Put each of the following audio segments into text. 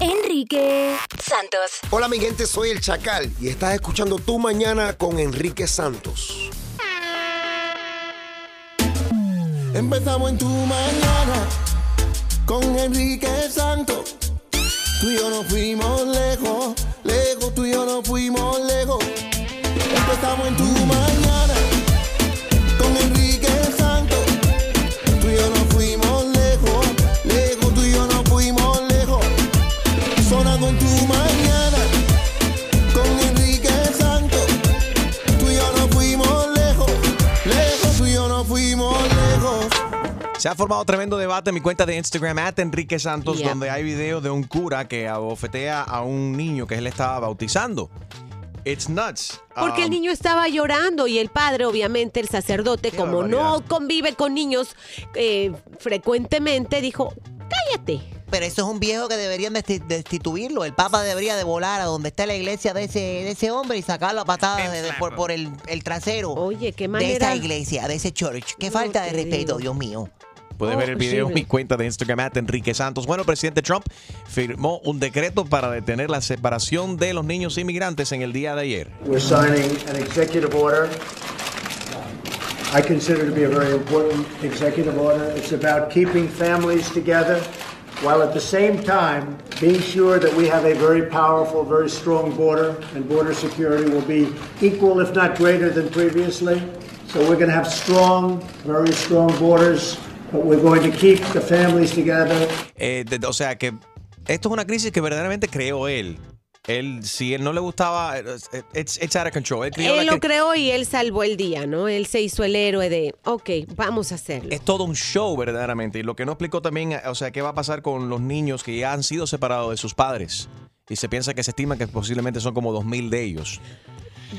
Enrique Santos. Hola mi gente, soy el Chacal y estás escuchando Tu Mañana con Enrique Santos. Empezamos en tu mañana con Enrique Santos. Tú y yo nos fuimos lejos, lejos, tú y yo nos fuimos lejos. Empezamos en tu mañana Se ha formado tremendo debate en mi cuenta de Instagram, at Enrique Santos, Yeah. donde hay video de un cura que abofetea a un niño que él estaba bautizando. It's nuts. Porque el Um, niño estaba llorando y el padre, obviamente, el sacerdote, como no convive con niños eh, frecuentemente, dijo, cállate. Pero eso es un viejo que deberían desti- destituirlo. El Papa debería de volar a donde está la iglesia de ese, de ese hombre y sacarlo a patadas de- de- por, por el, el trasero Oye, qué de manera. esa iglesia, de ese church. Qué falta de respeto. Dios mío. Puedes Oh, ver el video en horrible. mi cuenta de Instagram, at Enrique Santos. Bueno, el presidente Trump firmó un decreto para detener la separación de los niños inmigrantes en el día de ayer. We're signing an executive order. I consider to be a very important executive order. It's about keeping families together while at the same time being sure that we have a very powerful, very strong border, and border security will be equal, if not greater, than previously. So we're going to have strong, very strong borders, but we're going to keep the families together. Eh, de- o sea que esto es una crisis que verdaderamente creó él. Él, si él no le gustaba, eh, it's, it's out of control. Él Él lo creó y él salvó el día, ¿no? Él se hizo el héroe de, ok, vamos a hacerlo. Es todo un show verdaderamente. Y lo que no explicó también, o sea, qué va a pasar con los niños que ya han sido separados de sus padres. Y se piensa que se estima que posiblemente son como 2.000 de ellos.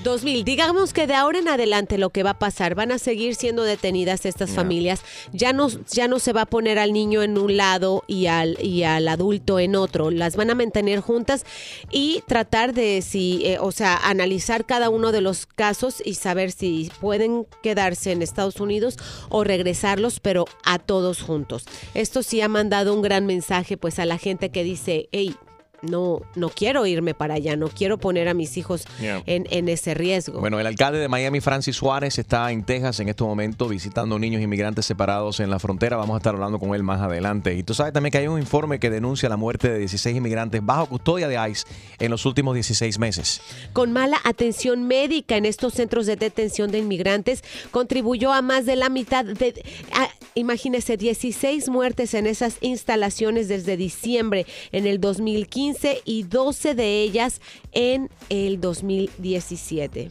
2000. Digamos que de ahora en adelante lo que va a pasar, van a seguir siendo detenidas estas familias. Ya no, ya no se va a poner al niño en un lado y al, y al adulto en otro. Las van a mantener juntas y tratar de, si, eh, o sea, analizar cada uno de los casos y saber si pueden quedarse en Estados Unidos o regresarlos, pero a todos juntos. Esto sí ha mandado un gran mensaje pues a la gente que dice, hey, no, no quiero irme para allá, no quiero poner a mis hijos Yeah. en, en ese riesgo. Bueno, el alcalde de Miami, Francis Suárez, está en Texas en este momento visitando niños inmigrantes separados en la frontera. Vamos a estar hablando con él más adelante. Y tú sabes también que hay un informe que denuncia la muerte de 16 inmigrantes bajo custodia de ICE en los últimos 16 meses. Con mala atención médica en estos centros de detención de inmigrantes, contribuyó a más de la mitad de, a- imagínese, 16 muertes en esas instalaciones desde diciembre en el 2015 y 12 de ellas en el 2017.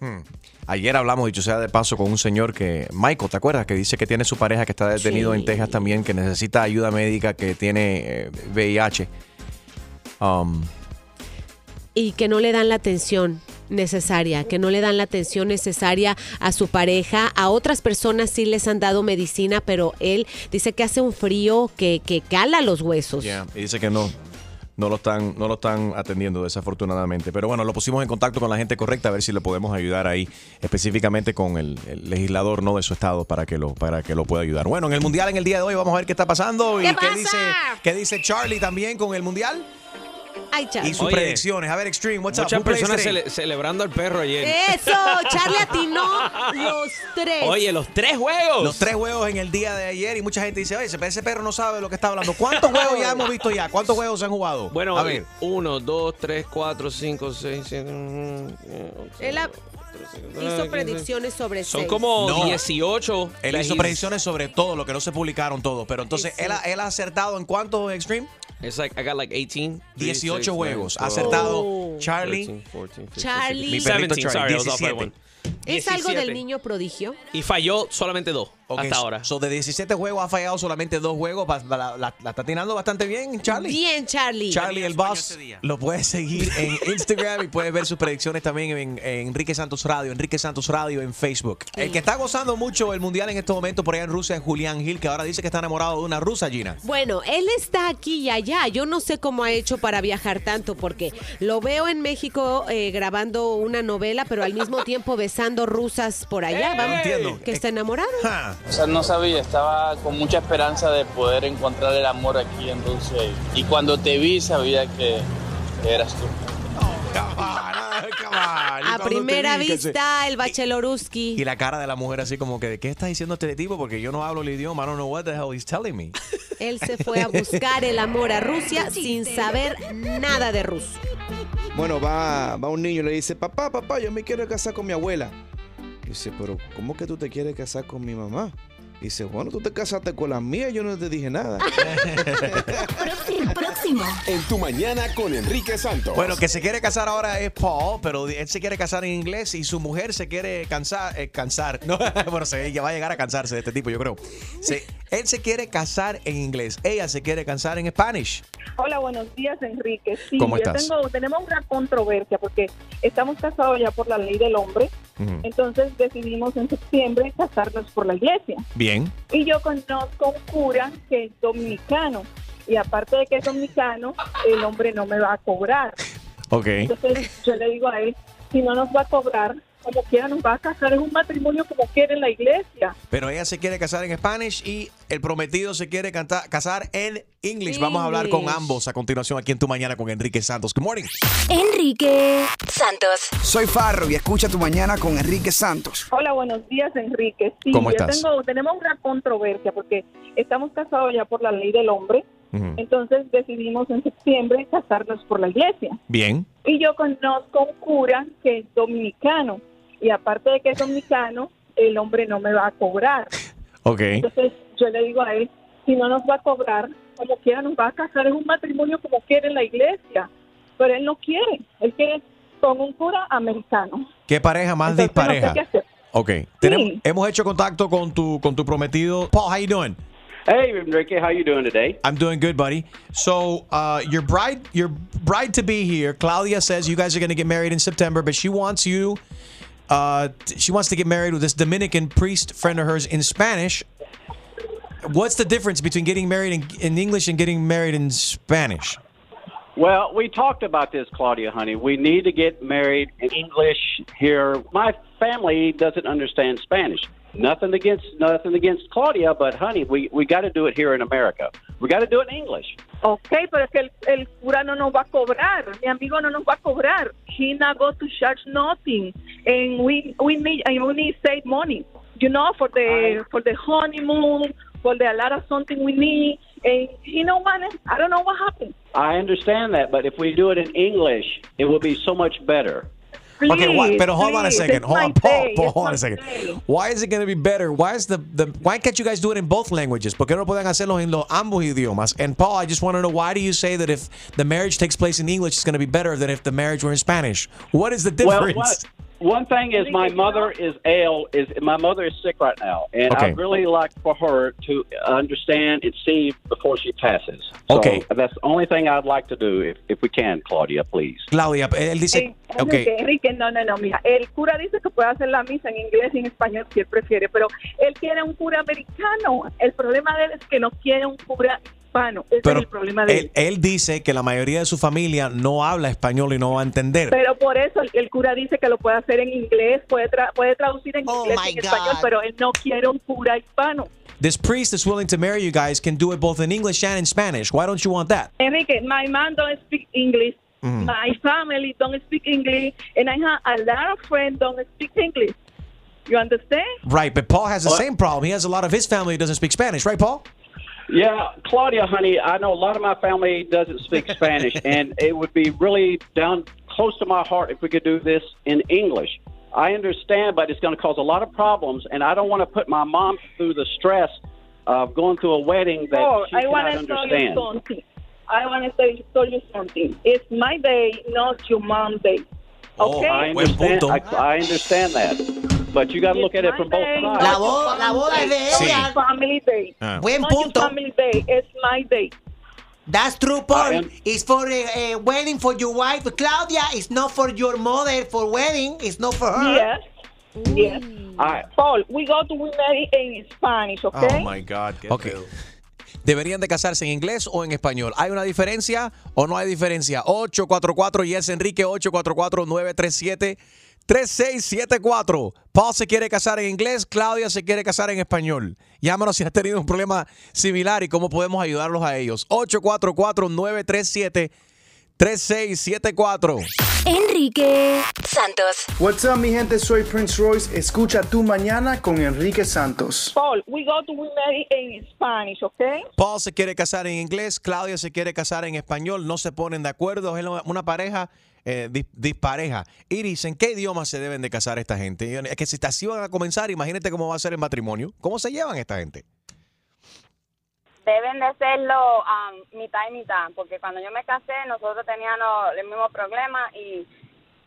Hmm. Ayer hablamos, dicho sea de paso, con un señor que, Michael, ¿te acuerdas? Que dice que tiene su pareja que está detenido Sí. en Texas también, que necesita ayuda médica, que tiene eh, VIH. Um, y que no le dan la atención necesaria, que no le dan la atención necesaria a su pareja. A otras personas sí les han dado medicina, pero él dice que hace un frío que, que cala los huesos. Yeah, Y dice que no. No lo, están, no lo están atendiendo desafortunadamente. Pero bueno, lo pusimos en contacto con la gente correcta a ver si le podemos ayudar ahí, específicamente con el, el legislador no de su estado para que, lo, para que lo pueda ayudar. Bueno, en el Mundial en el día de hoy vamos a ver qué está pasando y ¿Qué qué pasa? dice, qué dice Charlie también con el Mundial Y sus Oye, predicciones. A ver, Extreme, what's up? Muchas plays personas cele- celebrando al perro ayer. Eso, Charlie atinó los tres. Oye, los tres juegos. Los tres juegos en el día de ayer y mucha gente dice, oye, ese, perro no sabe de lo que está hablando. ¿Cuántos juegos ya hemos visto ya? ¿Cuántos juegos se han jugado? Bueno, a ver. uno, dos, tres, cuatro, cinco, seis, siete. Él hizo predicciones sobre Son seis. como No. 18. Él hizo predicciones sobre todo, lo que no se publicaron todos. Pero entonces, él, ha, él ha acertado en cuántos, Extreme? It's like, I got like 18. 18 juegos. Ha 12, acertado Oh. Charlie. 13, 14, 15, Charlie. 16, Mi perrito 17, Charlie, sorry, I was off by 17. one. ¿Es algo 17. del niño prodigio? Y falló solamente dos hasta ahora. So, de 17 juegos ha fallado solamente dos juegos. La, la- la está tirando bastante bien, Charlie. Bien, Charlie. Charlie el Boss lo puedes seguir en Instagram y puedes ver sus predicciones también en, en Enrique Santos Radio, Enrique Santos Radio en Facebook. El que está gozando mucho el mundial en este momento por allá en Rusia es Julián Gil, que ahora dice que está enamorado de una rusa, Gina. Bueno, él está aquí y allá. Yo no sé cómo ha hecho para viajar tanto, porque lo veo en México eh, grabando una novela, pero al mismo tiempo besando buscando rusas por allá, vamos, entiendo. que está enamorado. Ja. O sea, no sabía, estaba con mucha esperanza de poder encontrar el amor aquí en Dulce. Y cuando te vi, sabía que eras tú. Come A primera vista, el bacheloruski. Y la cara de la mujer así como que, ¿de qué está diciendo este tipo? Porque yo no hablo el idioma. I don't know what the hell he's telling me. Él se fue a buscar el amor a Rusia sin saber nada de ruso. Bueno, va, va un niño y le dice, papá, papá, yo me quiero casar con mi abuela. Dice, pero ¿cómo que tú te quieres casar con mi mamá? Dice, bueno, tú te casaste con la mía, yo no te dije nada. Próximo, próximo. En tu mañana con Enrique Santos. Bueno, que se quiere casar ahora es Paul, pero él se quiere casar en inglés y su mujer se quiere cansar. eh, cansar. No, bueno, se, ella va a llegar a cansarse de este tipo, yo creo. Se- él se quiere casar en inglés, ella se quiere casar en Spanish. Hola, buenos días, Enrique. Sí, ¿Cómo yo estás? tengo, tenemos una controversia porque estamos casados ya por la ley del hombre, entonces decidimos en septiembre casarnos por la iglesia. Bien. Y yo conozco un cura que es dominicano y aparte de que es dominicano, el hombre no me va a cobrar. Ok. Entonces yo le digo a él, si no nos va a cobrar, como quiera nos va a casar en un matrimonio como quiere en la iglesia. Pero ella se quiere casar en Spanish y el prometido se quiere casar en English. Vamos a hablar con ambos a continuación aquí en Tu Mañana con Enrique Santos. Good morning. Enrique Santos. Soy Farro y escucha tu mañana con Enrique Santos. Hola, buenos días, Enrique. Sí, ¿Cómo yo estás? tengo, tenemos una controversia porque estamos casados ya por la ley del hombre, entonces decidimos en septiembre casarnos por la iglesia. Bien. Y yo conozco un cura que es dominicano y aparte de que es dominicano, el hombre no me va a cobrar. Ok. Entonces yo le digo a él, si no nos va a cobrar, como quiera nos va a casar en un matrimonio como quiere en la iglesia. Pero él no quiere, él quiere con un cura americano. ¿Qué pareja más Entonces, no sé dispareja? qué hacer. Ok. Tenemos- hemos hecho contacto con tu, con tu prometido. Paul, how you doing? Hey, Enrique, how you doing today? I'm doing good, buddy. So, uh, your bride, your bride to be here, Claudia says you guys are going to get married in September, but she wants you, uh, she wants to get married with this Dominican priest friend of hers in Spanish. What's the difference between getting married in, in English and getting married in Spanish? Well, we talked about this, Claudia, honey. We need to get married in English here. My family doesn't understand Spanish. Nothing against nothing against Claudia, but honey, we we got to do it here in America. We got to do it in English. Ok, pero es que el, el cura no nos va a cobrar. Mi amigo no nos va a cobrar. He not go to charge nothing, and we we need and we need save money. You know, for the for the honeymoon, for the a lot of something we need. And you know what? I don't know what happened. I understand that, but if we do it in English, it will be so much better. Okay, why, but hold on a second. it's Hold on, Paul. day, Paul hold on a second. day. Why is it going to be better? Why is the, the why can't you guys do it in both languages? ¿Por qué no pueden hacerlo en los ambos idiomas? And Paul, I just want to know why do you say that if the marriage takes place in English, it's going to be better than if the marriage were in Spanish? What is the Well, difference? what, one thing is my mother is ill. Is my mother is sick right now, and Okay. I'd really like for her to understand and see before she passes. So Okay. that's the only thing I'd like to do, if, if we can, Claudia, please. Claudia, él dice, Enrique, Enrique, no, no, no, mira, el cura dice que puede hacer la misa en inglés y en español si él prefiere, pero él quiere un cura americano. El problema de él es que no quiere un cura hispano. Ese pero es el problema de él. él, él dice que la mayoría de su familia no habla español y no va a entender. Pero por eso el, el cura dice que lo puede hacer en inglés, puede, tra- puede traducir en Oh, inglés y en español, pero él no quiere un cura hispano. This priest that's willing to marry you guys can do it both in English and in Spanish. Why don't you want that? Enrique, my mom don't speak English. Mhm. My family don't speak English, and I have a lot of friends don't speak English. You understand? Right, but Paul has the What? same problem. He has a lot of his family who doesn't speak Spanish, right, Paul? Yeah, Claudia, honey, I know a lot of my family doesn't speak Spanish, and it would be really down close to my heart if we could do this in English. I understand, but it's going to cause a lot of problems, and I don't want to put my mom through the stress of going to a wedding that oh, she I cannot want to tell you something. I want to say, you, tell you something. It's my day, not your mom's day. Oh, Okay? I understand. I, I understand that, but you got to look at it from both sides. La, bo- la boda es de Sí. ella. Family day. Ah. Buen punto. family day. It's my day. That's true, Paul. am- It's for a, a wedding for your wife, Claudia. It's not for your mother for wedding. It's not for her. Yes. Yes. I, Paul, we go to be married in Spanish, okay? Oh my God. Okay. ¿Deberían de casarse en inglés o en español? ¿Hay una diferencia o no hay diferencia? 844 y es Enrique 844 937 3674. Paul se quiere casar en inglés, Claudia se quiere casar en español. Llámanos si has tenido un problema similar y cómo podemos ayudarlos a ellos. 844-937-3674. Enrique Santos. What's up, mi gente? Soy Prince Royce. Escucha tu mañana con Enrique Santos. Paul, we go to we marry in Spanish, okay? Paul se quiere casar en inglés, Claudia se quiere casar en español, no se ponen de acuerdo, es una pareja eh, dis- dispareja. Iris, ¿en qué idioma se deben de casar esta gente? Es que si así van a comenzar, imagínate cómo va a ser el matrimonio. ¿Cómo se llevan esta gente? Deben de hacerlo um, mitad y mitad, porque cuando yo me casé nosotros teníamos el mismo problema y,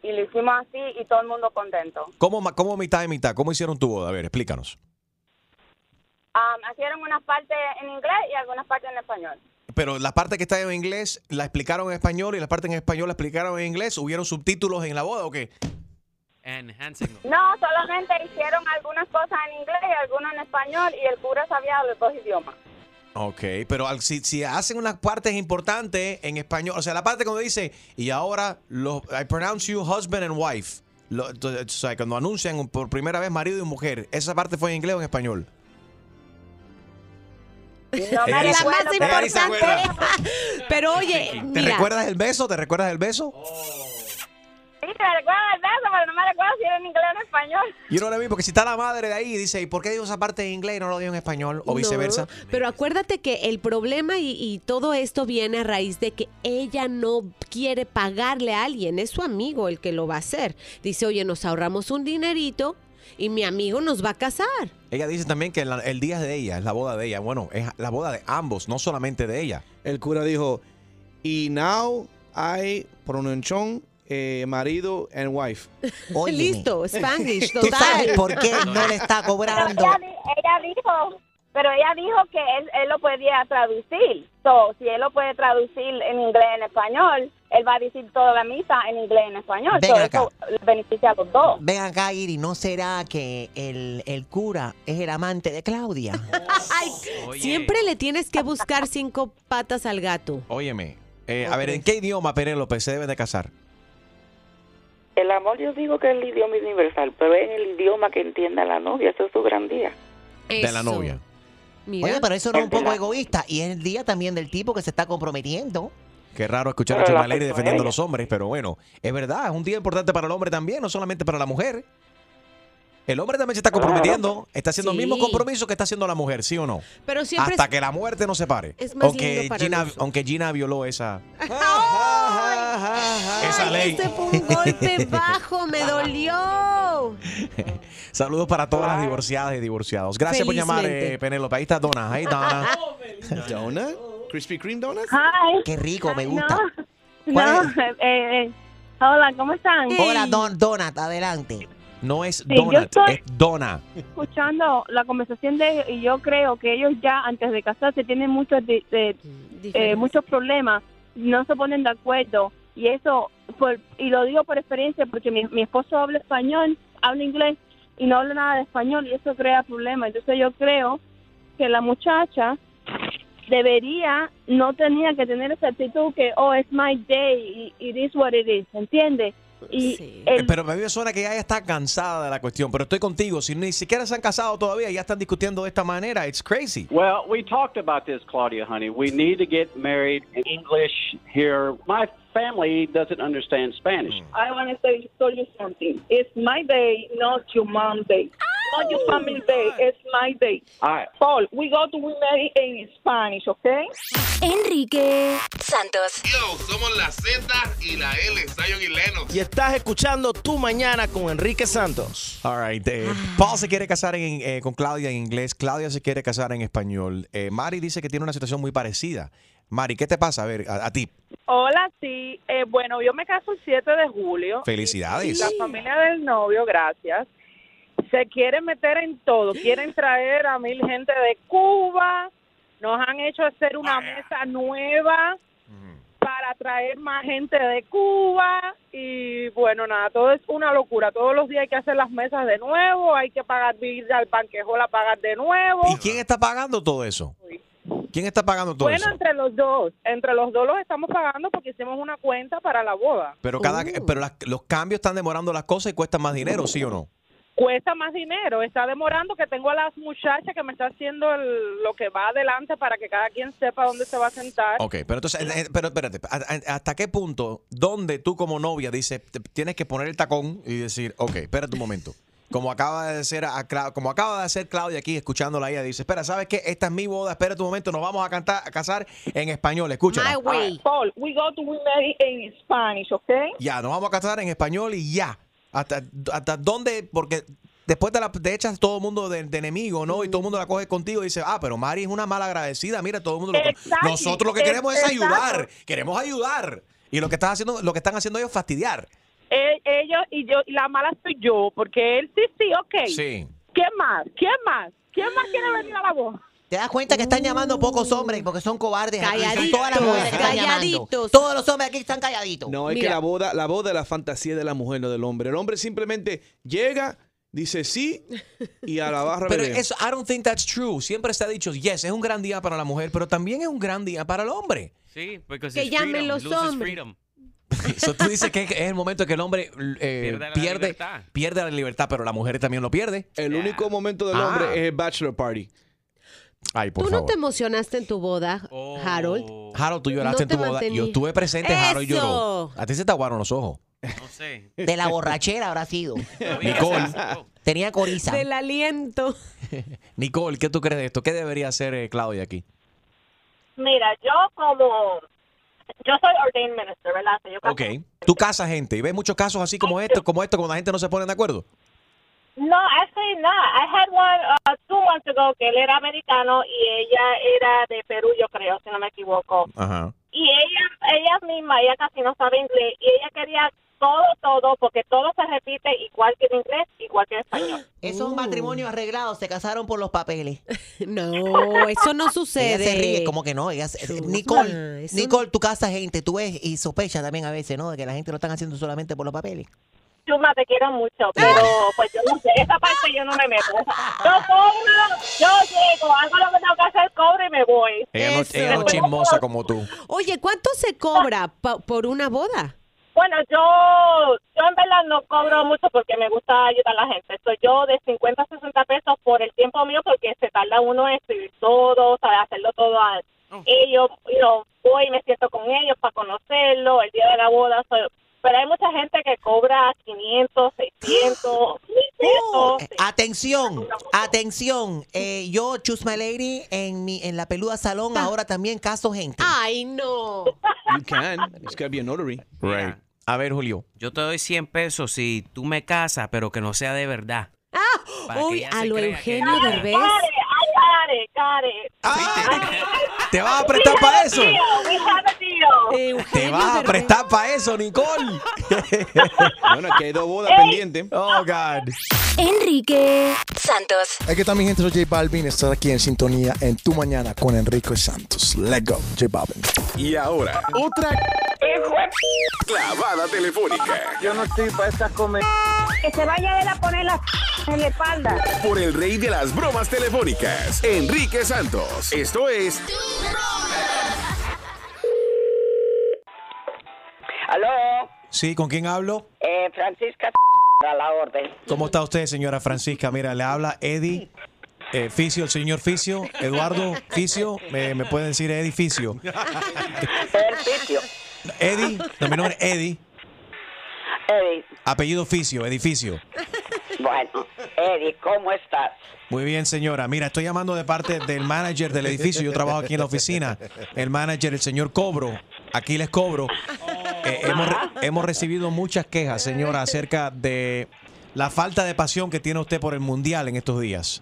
y lo hicimos así y todo el mundo contento. ¿Cómo, cómo mitad y mitad? ¿Cómo hicieron tu boda? A ver, explícanos. Um, hicieron unas partes en inglés y algunas partes en español. Pero la parte que está en inglés la explicaron en español y la parte en español la explicaron en inglés. ¿Hubieron subtítulos en la boda o qué? No, solamente hicieron algunas cosas en inglés y algunas en español y el cura sabía los dos idiomas. Ok, pero al- si, si hacen unas partes importantes en español, o sea, la parte cuando dice, y ahora los, I pronounce you husband and wife, lo- o sea, cuando anuncian por primera vez marido y mujer, ¿esa parte fue en inglés o en español? No Ella me dice- recuerdo, ella pero- oye, ¿Te mira, recuerdas el beso? ¿Te recuerdas el beso? Sí, me recuerdo el beso, pero no me recuerdo si era en inglés o en español. Yo no lo vi porque si está la madre de ahí y dice, ¿y por qué dijo esa parte en inglés y no lo dijo en español? O viceversa. No, pero acuérdate que el problema y, y todo esto viene a raíz de que ella no quiere pagarle a alguien, es su amigo el que lo va a hacer. Dice, oye, nos ahorramos un dinerito y mi amigo nos va a casar. Ella dice también que el día es de ella, es la boda de ella. Bueno, es la boda de ambos, no solamente de ella. El cura dijo, y now I pronunciation eh, marido and wife. Listo, Spanglish, ¿Tú total. sabes por qué no le está cobrando? Ella, ella dijo, pero ella dijo que él, él lo podía traducir. So, si él lo puede traducir en inglés en español, él va a decir toda la misa en inglés en español. Ven So, acá. eso le beneficia a los dos. Ven acá, Iri, ¿no será que el, el cura es el amante de Claudia? Ay, siempre le tienes que buscar cinco patas al gato. Óyeme, eh, a ver, ¿en qué idioma Penélope se deben de casar? El amor yo digo que es el idioma universal, pero es el idioma que entienda la novia, eso es su gran día. De la novia. Oye, pero eso no es un poco egoísta. Y es el día también del tipo que se está comprometiendo. Qué raro escuchar a Pero Lady persona defendiendo a los hombres, pero bueno, es verdad, es un día importante para el hombre también, no solamente para la mujer. El hombre también se está comprometiendo, está haciendo el mismo Sí. compromiso que está haciendo la mujer, ¿sí o no? Pero siempre Hasta es- que la muerte nos separe. Es más aunque, lindo para Gina, aunque Gina violó esa, Ay, esa ley. Ese fue un golpe bajo, me dolió. Saludos para todas las divorciadas y divorciados. Gracias por llamar, eh, Penélope. Ahí está Donna. Ahí Donna. ¿Donut? ¿Krispy Kreme Donuts? Hi. Qué rico, me gusta. No, ¿Cuál no, eh, eh, hola, ¿cómo están? Hola, Don, Donat, adelante. No es Sí, estoy- es Donna. escuchando la conversación de ellos y yo creo que ellos ya antes de casarse tienen muchos de- de- eh, muchos problemas, no se ponen de acuerdo y eso por- y lo digo por experiencia porque mi, mi esposo habla español, habla inglés y no habla nada de español y eso crea problemas. Entonces yo creo que la muchacha debería no tenía que tener esa actitud que oh es my day it is what it is, ¿entiendes? Y Eh, Pero a mí me suena que ella está cansada de la cuestión. Pero estoy contigo. Si ni siquiera se han casado todavía ya están discutiendo de esta manera, it's crazy. Well, we talked about this, Claudia, honey. We need to get married in English here. My family doesn't understand Spanish. I want to say, tell you something. It's my day, not your mom's day. Not your family day. It's my day. All right. Paul, we go to we marry in Spanish, okay? Enrique Santos. Yo, somos la Z y la L, Zion y Lennox. Y estás escuchando Tu Mañana con Enrique Santos. All right. eh, Paul se quiere casar en, eh, con Claudia en inglés. Claudia se quiere casar en español. Eh, Mari dice que tiene una situación muy parecida. Mari, ¿qué te pasa? A ver, a, a ti. Hola, sí. Eh, bueno, yo me caso el 7 de julio. Felicidades. La familia del novio, gracias, se quiere meter en todo. Quieren traer a mil gente de Cuba. Nos han hecho hacer una mesa nueva para traer más gente de Cuba. Y bueno, nada, todo es una locura. Todos los días hay que hacer las mesas de nuevo. Hay que pagar ir al banquejol a pagar de nuevo. ¿Y quién está pagando todo eso? ¿Quién está pagando todo Bueno, eso? entre los dos. Entre los dos los estamos pagando porque hicimos una cuenta para la boda. Pero cada, Uh. pero las- los cambios están demorando las cosas y cuestan más dinero, ¿sí o no? Cuesta más dinero. Está demorando que tengo a las muchachas que me está haciendo el- lo que va adelante para que cada quien sepa dónde se va a sentar. Ok, pero entonces, eh, eh, pero espérate, ¿a- a- ¿hasta qué punto, donde tú como novia dices, te- tienes que poner el tacón y decir, ok, espérate un momento. Como acaba de hacer, a Cla- como acaba de hacer Claudia aquí, escuchándola ella, dice, espera, ¿sabes qué? Esta es mi boda, espérate un momento, nos vamos a cantar, a casar en español, escúchala. Paul, we go to we marry in Spanish, okay? Ya, nos vamos a casar en español y ya. ¿Hasta, hasta dónde? Porque después te, la, te echas todo el mundo de, de enemigo, ¿no? Y todo el mundo la coge contigo y dice, ah, pero Mari es una mala agradecida. Mira, todo el mundo lo Exacto. Nosotros lo que queremos es ayudar. Queremos ayudar. Y lo que están haciendo, lo que están haciendo ellos es fastidiar. Eh, ellos y yo, y la mala soy yo, porque él sí, sí, ok. Sí. ¿Quién más? ¿Quién más? ¿Quién más quiere venir a la boda? ¿Te das cuenta que están llamando pocos hombres porque son cobardes? aquí? Son Calladitos, todas las mujeres que están llamando. calladitos. Todos los hombres aquí están calladitos. No, es que la boda, la boda es la fantasía de la mujer, no del hombre. El hombre simplemente llega, dice sí y a la barra Pero eso, I don't think that's true. Siempre se ha dicho, yes, es un gran día para la mujer, pero también es un gran día para el hombre. Sí, porque Que llamen los hombres. Eso tú dices que es el momento que el hombre eh, Pierde la pierde, libertad. pierde la libertad, pero la mujer también lo pierde. El único momento del Ah. hombre es el bachelor party. Ay, por ¿Tú no te emocionaste en tu boda, Harold? Harold, tú lloraste No en tu boda. mantení. Yo estuve presente, Harold lloró. A ti se te aguaron los ojos. No sé. De la borrachera habrá sido. Nicole, Tenía coriza. Del aliento. Nicole, ¿qué tú crees de esto? ¿Qué debería hacer eh, Claudia aquí? Mira, yo como... Yo soy ordained minister, ¿verdad? Yo Ok. Tú casas gente y ves muchos casos así como esto, como esto, cuando la gente no se pone de acuerdo. No, actually not. I had one uh, two months ago que él era americano y ella era de Perú, yo creo, si no me equivoco. Ajá. Y ella, ella misma, ella casi no sabe inglés y ella quería todo, todo, porque todo se repite igual que en inglés, igual que en español. Esos matrimonios arreglados se casaron por los papeles. No, eso no Ella sucede. se ríe, como que no. Ella se- Nicole, eso Nicole, tú casas gente, tú ves y sospechas también a veces, ¿no? De que la gente lo están haciendo solamente por los papeles. Chuma, te quiero mucho, pero pues yo no sé, esa parte yo no me meto. Yo cobro, yo llego, hago lo que tengo que hacer, cobro y me voy. Ella no, ella no chismosa como tú. Oye, ¿cuánto se cobra pa- por una boda? Bueno, yo, yo en verdad no cobro mucho porque me gusta ayudar a la gente. Soy yo de 50 a 60 pesos por el tiempo mío porque se tarda uno en escribir todo, sabe hacerlo todo a ellos. You know, voy y me siento con ellos para conocerlo, el día de la boda. soy- pero hay mucha gente que cobra 500, 600, 1000 pesos. Atención, atención. Eh, yo, Choose My Lady, en, mi, en la peluda salón, ahora también caso gente. Ay, no. You can. It's gotta be a notary. Right. A ver, Julio. Yo te doy 100 pesos si tú me casas, pero que no sea de verdad. Que Uy, a lo Eugenio Derbez. Care, care, care. ¿Te vas a prestar para eso? Deal. ¿Te vas a prestar para eso, Nicole? bueno, aquí hay dos bodas pendientes. Oh, God. Enrique Santos. Aquí está mi gente, soy J Balvin. Estar aquí en sintonía en Tu Mañana con Enrique Santos. Let's go, J Balvin. Y ahora, otra clavada telefónica Yo no estoy para estas comer. Que se vaya él a poner la en la espalda. por el rey de las bromas telefónicas, Enrique Santos. Esto es Aló, Sí, ¿con quién hablo? eh, Francisca a la orden. ¿Cómo está usted, señora Francisca? Mira, le habla Eddie. eh, Ficio, el señor Ficio, Eduardo Ficio, me, me pueden decir Eddie Ficio. Servicio. Eddie, no, mi nombre es Eddie, Eddie, apellido Ficio, edificio. Bueno, Eddie, ¿cómo estás? Muy bien, señora. Mira, estoy llamando de parte del manager del edificio. Yo trabajo aquí en la oficina. El manager, el señor Cobro. Aquí les cobro. Eh, hemos, hemos recibido muchas quejas, señora, acerca de la falta de pasión que tiene usted por el mundial en estos días.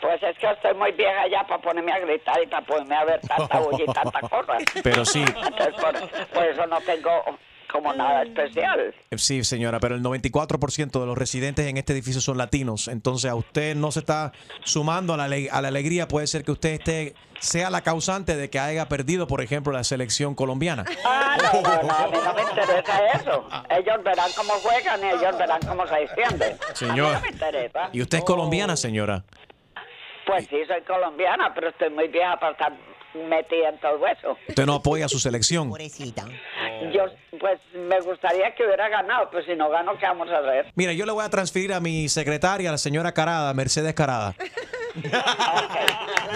Pues es que estoy muy vieja ya para ponerme a gritar y para ponerme a ver tanta bulla y tanta cosa. Pero sí. Entonces, por, por eso no tengo como nada especial. Sí, señora, pero el 94% de los residentes en este edificio son latinos. Entonces, a usted no se está sumando a la, a la alegría. Puede ser que usted esté, sea la causante de que haya perdido, por ejemplo, la selección colombiana. Ah, no, no, no, a mí no me interesa eso. Ellos verán cómo juegan y ellos verán cómo se defienden. Señor. A mí no me interesa. ¿Y usted es colombiana, señora? Pues sí, soy colombiana, pero estoy muy vieja para estar metida en todo eso. Usted no apoya a su selección. Pobrecita. Yo, pues, me gustaría que hubiera ganado, pues si no gano, ¿qué vamos a hacer? Mira, yo le voy a transferir a mi secretaria, la señora Carada, Mercedes Carada.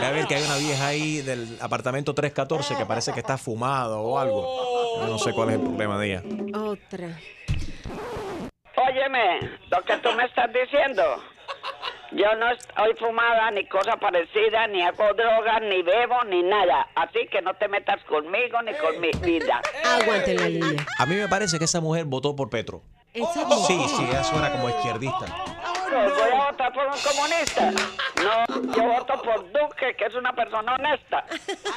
A ver que hay una vieja ahí del apartamento 314 que parece que está fumado o algo. Yo no sé cuál es el problema de ella. Otra. Óyeme, lo que tú me estás diciendo, yo no estoy fumada ni cosa parecida, ni hago drogas, ni bebo, ni nada. Así que no te metas conmigo ni con mi vida. Aguante la línea. A mí me parece que esa mujer votó por Petro. Sí, sí, ella suena como izquierdista. No, voy a votar por un comunista. No, yo voto por Duque, que es una persona honesta.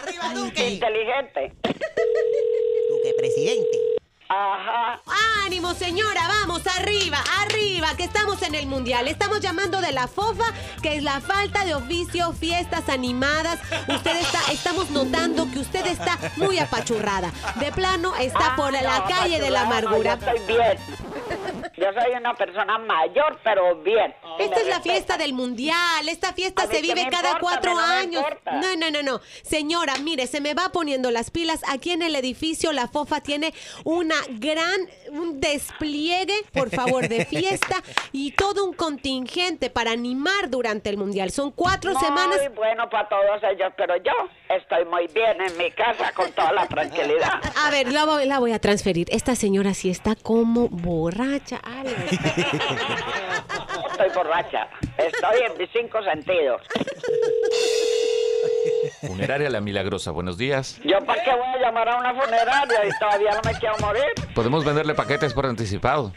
Arriba, Duque. Inteligente. Duque, presidente. Ajá. Ánimo, señora, vamos, arriba, arriba, que estamos en el mundial. Estamos llamando de la FOFA, que es la falta de oficio, fiestas animadas. Usted está, estamos notando que usted está muy apachurrada. De plano, está por la calle de la amargura. Yo estoy bien. Yo soy una persona mayor, pero bien. Y Esta es la fiesta del mundial. Esta fiesta se vive cada importa, cuatro no años. importa. No, no, no, no. Señora, mire, se me va poniendo las pilas. Aquí en el edificio La Fofa tiene una gran, un despliegue, por favor, de fiesta y todo un contingente para animar durante el mundial. Son cuatro Muy semanas. bueno para todos ellos, pero yo estoy muy bien en mi casa con toda la tranquilidad. A ver, la voy, la voy a transferir. Esta señora sí está como borracha. Algo. Estoy borracha. Estoy en mis cinco sentidos. Funeraria La Milagrosa, buenos días. ¿Yo para qué voy a llamar a una funeraria y todavía no me quiero morir? Podemos venderle paquetes por anticipado.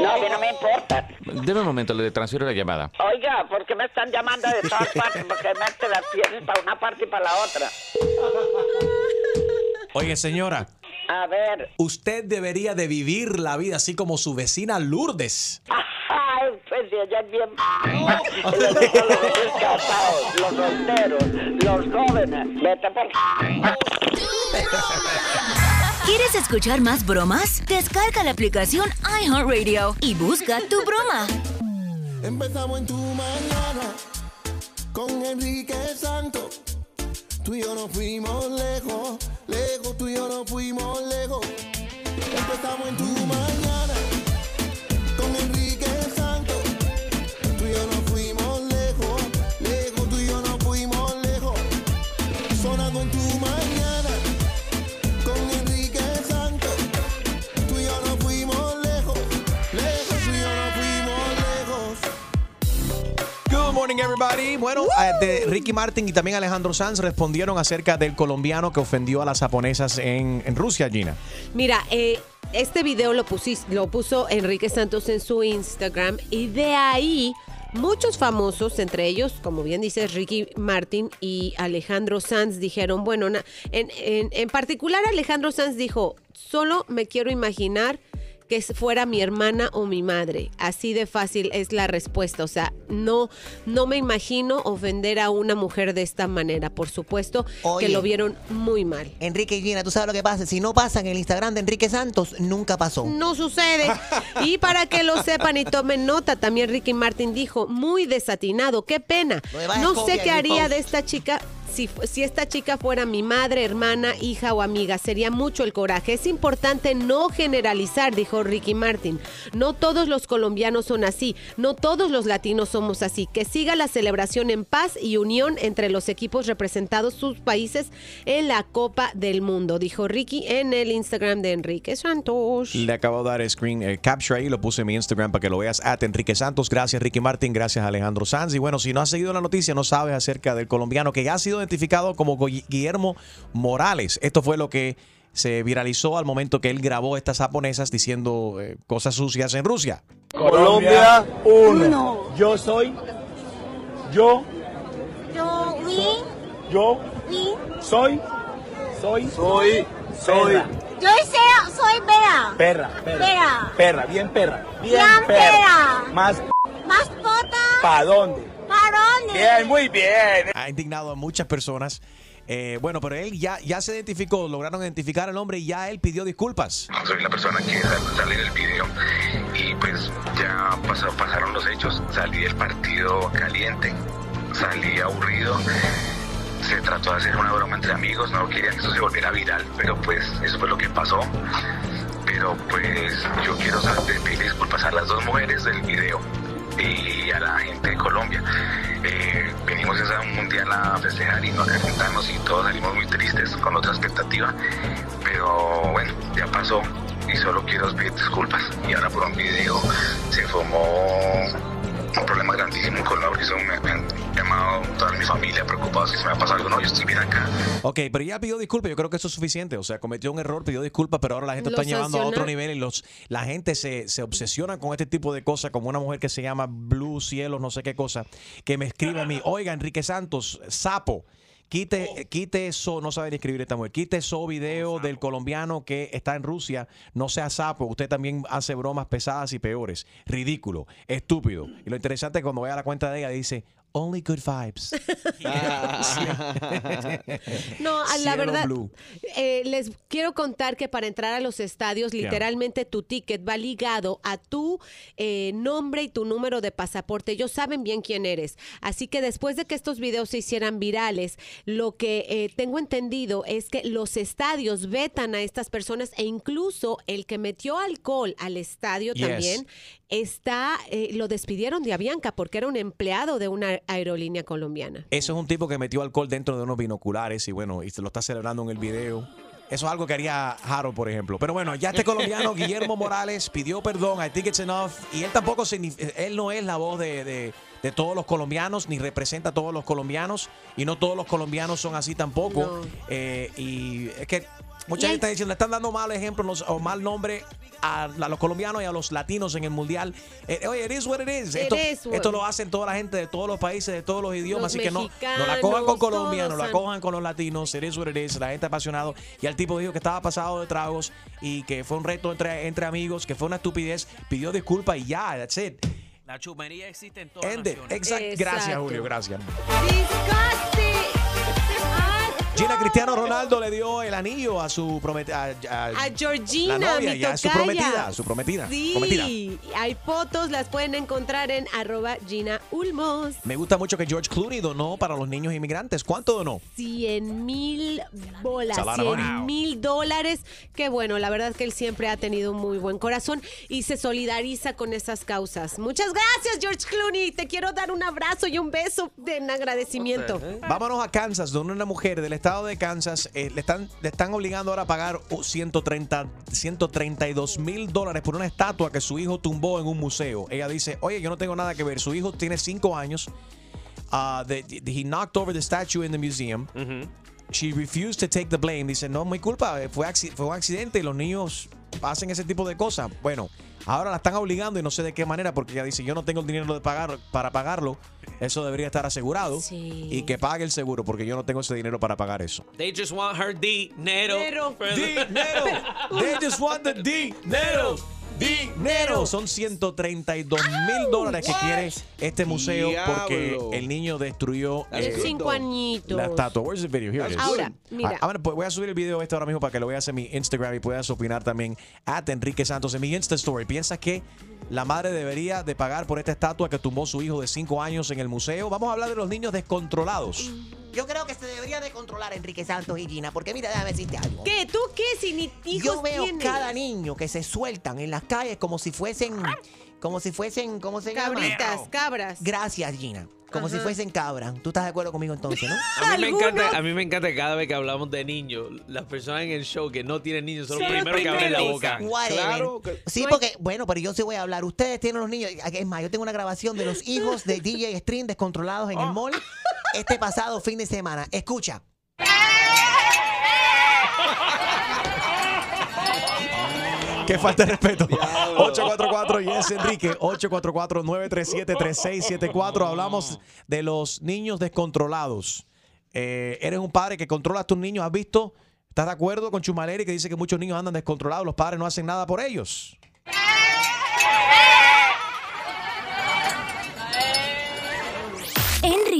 No, a mí no me importa. Deme un momento, le transfiero la llamada. Oiga, ¿por qué me están llamando de todas partes? Porque mete las piezas para una parte y para la otra. Oye, señora, A ver. usted debería de vivir la vida así como su vecina Lourdes. Ay, pues si ella es bien... Como los casados, los solteros, los jóvenes. Vete por... ¿Quieres escuchar más bromas? Descarga la aplicación iHeartRadio y busca tu broma. Empezamos en tu mañana con Enrique Santos. Tú y yo nos fuimos lejos, lejos, tú y yo nos fuimos lejos. Empezamos en tu mañana morning, everybody. Bueno, eh, de Ricky Martin y también Alejandro Sanz respondieron acerca del colombiano que ofendió a las japonesas en, en Rusia, Gina. Mira, eh, este video lo, pusis- lo puso Enrique Santos en su Instagram y de ahí muchos famosos, entre ellos, como bien dices, Ricky Martin y Alejandro Sanz dijeron, bueno, na- en, en- en particular Alejandro Sanz dijo, solo me quiero imaginar que fuera mi hermana o mi madre. Así de fácil es la respuesta. O sea, no, no me imagino ofender a una mujer de esta manera. Por supuesto Oye. que lo vieron muy mal. Enrique y Gina, ¿tú sabes lo que pasa? Si no pasa en el Instagram de Enrique Santos, nunca pasó. No sucede. Y para que lo sepan y tomen nota, también Ricky Martin dijo, muy desatinado, qué pena. No copia sé qué haría de esta chica. Si, si esta chica fuera mi madre, hermana, hija o amiga, sería mucho el coraje. Es importante no generalizar, dijo Ricky Martin. No todos los colombianos son así, no todos los latinos somos así. Que siga la celebración en paz y unión entre los equipos representados sus países en la Copa del Mundo, dijo Ricky en el Instagram de Enrique Santos. Le acabo de dar screen eh, capture ahí, lo puse en mi Instagram para que lo veas. At Enrique Santos, gracias Ricky Martin, gracias Alejandro Sanz. Y bueno, si no has seguido la noticia, no sabes acerca del colombiano que ya ha sido identificado como Gui- Guillermo Morales. Esto fue lo que se viralizó al momento que él grabó estas japonesas diciendo eh, cosas sucias en Rusia. Colombia 1. Yo soy. Yo. Yo, we, Yo. Soy. Soy. Soy. Soy. Yo soy, soy Bea. Perra. Perra. Perra. Perra. Bien perra. Bien, Bien perra. Más. Más pota. ¿Para dónde? Bien, muy bien. Ha indignado a muchas personas. Eh, bueno, pero él ya, ya se identificó, lograron identificar al hombre y ya él pidió disculpas. soy la persona que sal- sale en el video y pues ya pasó- pasaron los hechos, salí del partido caliente, salí aburrido se trató de hacer una broma entre amigos, no querían que eso se volviera viral, pero pues eso fue lo que pasó. Pero pues yo quiero saber, pedir disculpas a las dos mujeres del video y a la gente de Colombia. Eh, venimos a un mundial a festejar y no a presentarnos y todos salimos muy tristes con otra expectativa. Pero bueno, ya pasó y solo quiero pedir disculpas. Y ahora por un video se formó un problema grandísimo con la Horizon. Me, me han llamado toda mi familia preocupados si se me ha pasado algo. No, yo estoy bien acá. Ok, pero ya pidió disculpas, yo creo que eso es suficiente. O sea, cometió un error, pidió disculpas, pero ahora la gente Lo está llevando a otro nivel y los, la gente se, se obsesiona con este tipo de cosas, como una mujer que se llama Blue Cielos, no sé qué cosa, que me escribe a mí, oiga, Enrique Santos, sapo. Quite, quite eso, no sabe escribir esta mujer, quite eso video del colombiano que está en Rusia, no sea sapo, usted también hace bromas pesadas y peores, ridículo, estúpido. Y lo interesante es cuando vaya a la cuenta de ella dice, only good vibes. No, a la Cielo verdad, eh, les quiero contar que para entrar a los estadios, Yeah. literalmente tu ticket va ligado a tu eh, nombre y tu número de pasaporte. Ellos saben bien quién eres. Así que después de que estos videos se hicieran virales, lo que eh, tengo entendido es que los estadios vetan a estas personas e incluso el que metió alcohol al estadio Yes. también está, eh, lo despidieron de Avianca porque era un empleado de una aerolínea colombiana. Eso es un tipo que metió alcohol dentro de unos binoculares y bueno, y se lo está celebrando en el video. Eso es algo que haría Harold, por ejemplo. Pero bueno, ya este colombiano, Guillermo Morales, pidió perdón, I think it's enough. Y él tampoco, él no es la voz de, de- de todos los colombianos, ni representa a todos los colombianos. Y no todos los colombianos son así tampoco. No. Eh, y es que mucha gente está diciendo, le están dando mal ejemplo nos- o mal nombre a, a los colombianos y a los latinos en el mundial. Eh, oye, it is what it is. It Esto, is what- esto lo hacen toda la gente de todos los países, de todos los idiomas. Los así que no, no la cojan con mexicanos, Colombia, no la cojan con los latinos. It is what it is. La gente apasionado. Y el tipo dijo que estaba pasado de tragos y que fue un reto entre, entre amigos, que fue una estupidez. Pidió disculpas y ya, that's it. La chumería existe en todas. Exact- Gracias. Julio. Gracias. Disgusting. Gina Cristiano Ronaldo le dio el anillo a su prometida. A, A Georgina, La novia, mi ya, su prometida, su prometida, Sí, prometida. hay fotos, las pueden encontrar en arroba Gina Ulmos. Me gusta mucho que George Clooney donó para los niños inmigrantes. ¿Cuánto donó? 100 mil bolas, It's a lot of 100 money. mil dólares. Que bueno, la verdad es que él siempre ha tenido un muy buen corazón y se solidariza con esas causas. Muchas gracias, George Clooney. Te quiero dar un abrazo y un beso de en agradecimiento. Vámonos a Kansas, donde una mujer del estado de Kansas eh, le, están, le están obligando ahora a pagar uh, 130, 132 mil dólares por una estatua que su hijo tumbó en un museo. Ella dice, oye, yo no tengo nada que ver. Su hijo tiene cinco años. Uh, the- the- he knocked over the statue in the museum. She refused to take the blame. Dice, no, mi culpa, eh, fue, fue un accidente y los niños hacen ese tipo de cosas. Bueno, ahora la están obligando y no sé de qué manera porque ella dice, yo no tengo el dinero de pagar, para pagarlo. Eso debería estar asegurado. Y que pague el seguro porque yo no tengo ese dinero para pagar eso. They just want her dinero. Dinero. Dinero. They just want the dinero. Dinero. Son 132 mil dólares que quiere este museo porque el niño destruyó De eh, cinco añitos. la estatua. Where's the video? Here it is. Ahora, mira. Ah, ahora, pues, voy a subir el video este ahora mismo para que lo veas en mi Instagram y puedas opinar también. At Enrique Santos en mi Insta Story. ¿Piensas que la madre debería de pagar por esta estatua que tumbó su hijo de 5 años en el museo? Vamos a hablar de los niños descontrolados. Yo creo que se debería de controlar Enrique Santos y Gina, porque mira, déjame decirte algo. ¿Qué? ¿Tú qué? Si ni hijos Yo veo tienes. cada niño que se sueltan en las calles como si fuesen, como si fuesen, ¿cómo se llama? Cabritas, cabras. Gracias, Gina. Como si fuesen cabras. ¿Tú estás de acuerdo conmigo entonces, no? A mí, me encanta, a mí me encanta cada vez que hablamos de niños, las personas en el show que no tienen niños son los Son los primeros que abren la primeros. boca. Whatever. Claro que- Sí, porque, bueno, pero yo sí voy a hablar. Ustedes tienen los niños. Es más, yo tengo una grabación de los hijos de DJ Stream descontrolados en el mall este pasado fin de semana. Escucha. Qué falta de respeto. 844 Yes Enrique, 844-937-3674. Hablamos de los niños descontrolados. Eh, eres un padre que controla a tus niños. ¿Has visto? ¿Estás de acuerdo con Chumaleri que dice que muchos niños andan descontrolados? Los padres no hacen nada por ellos.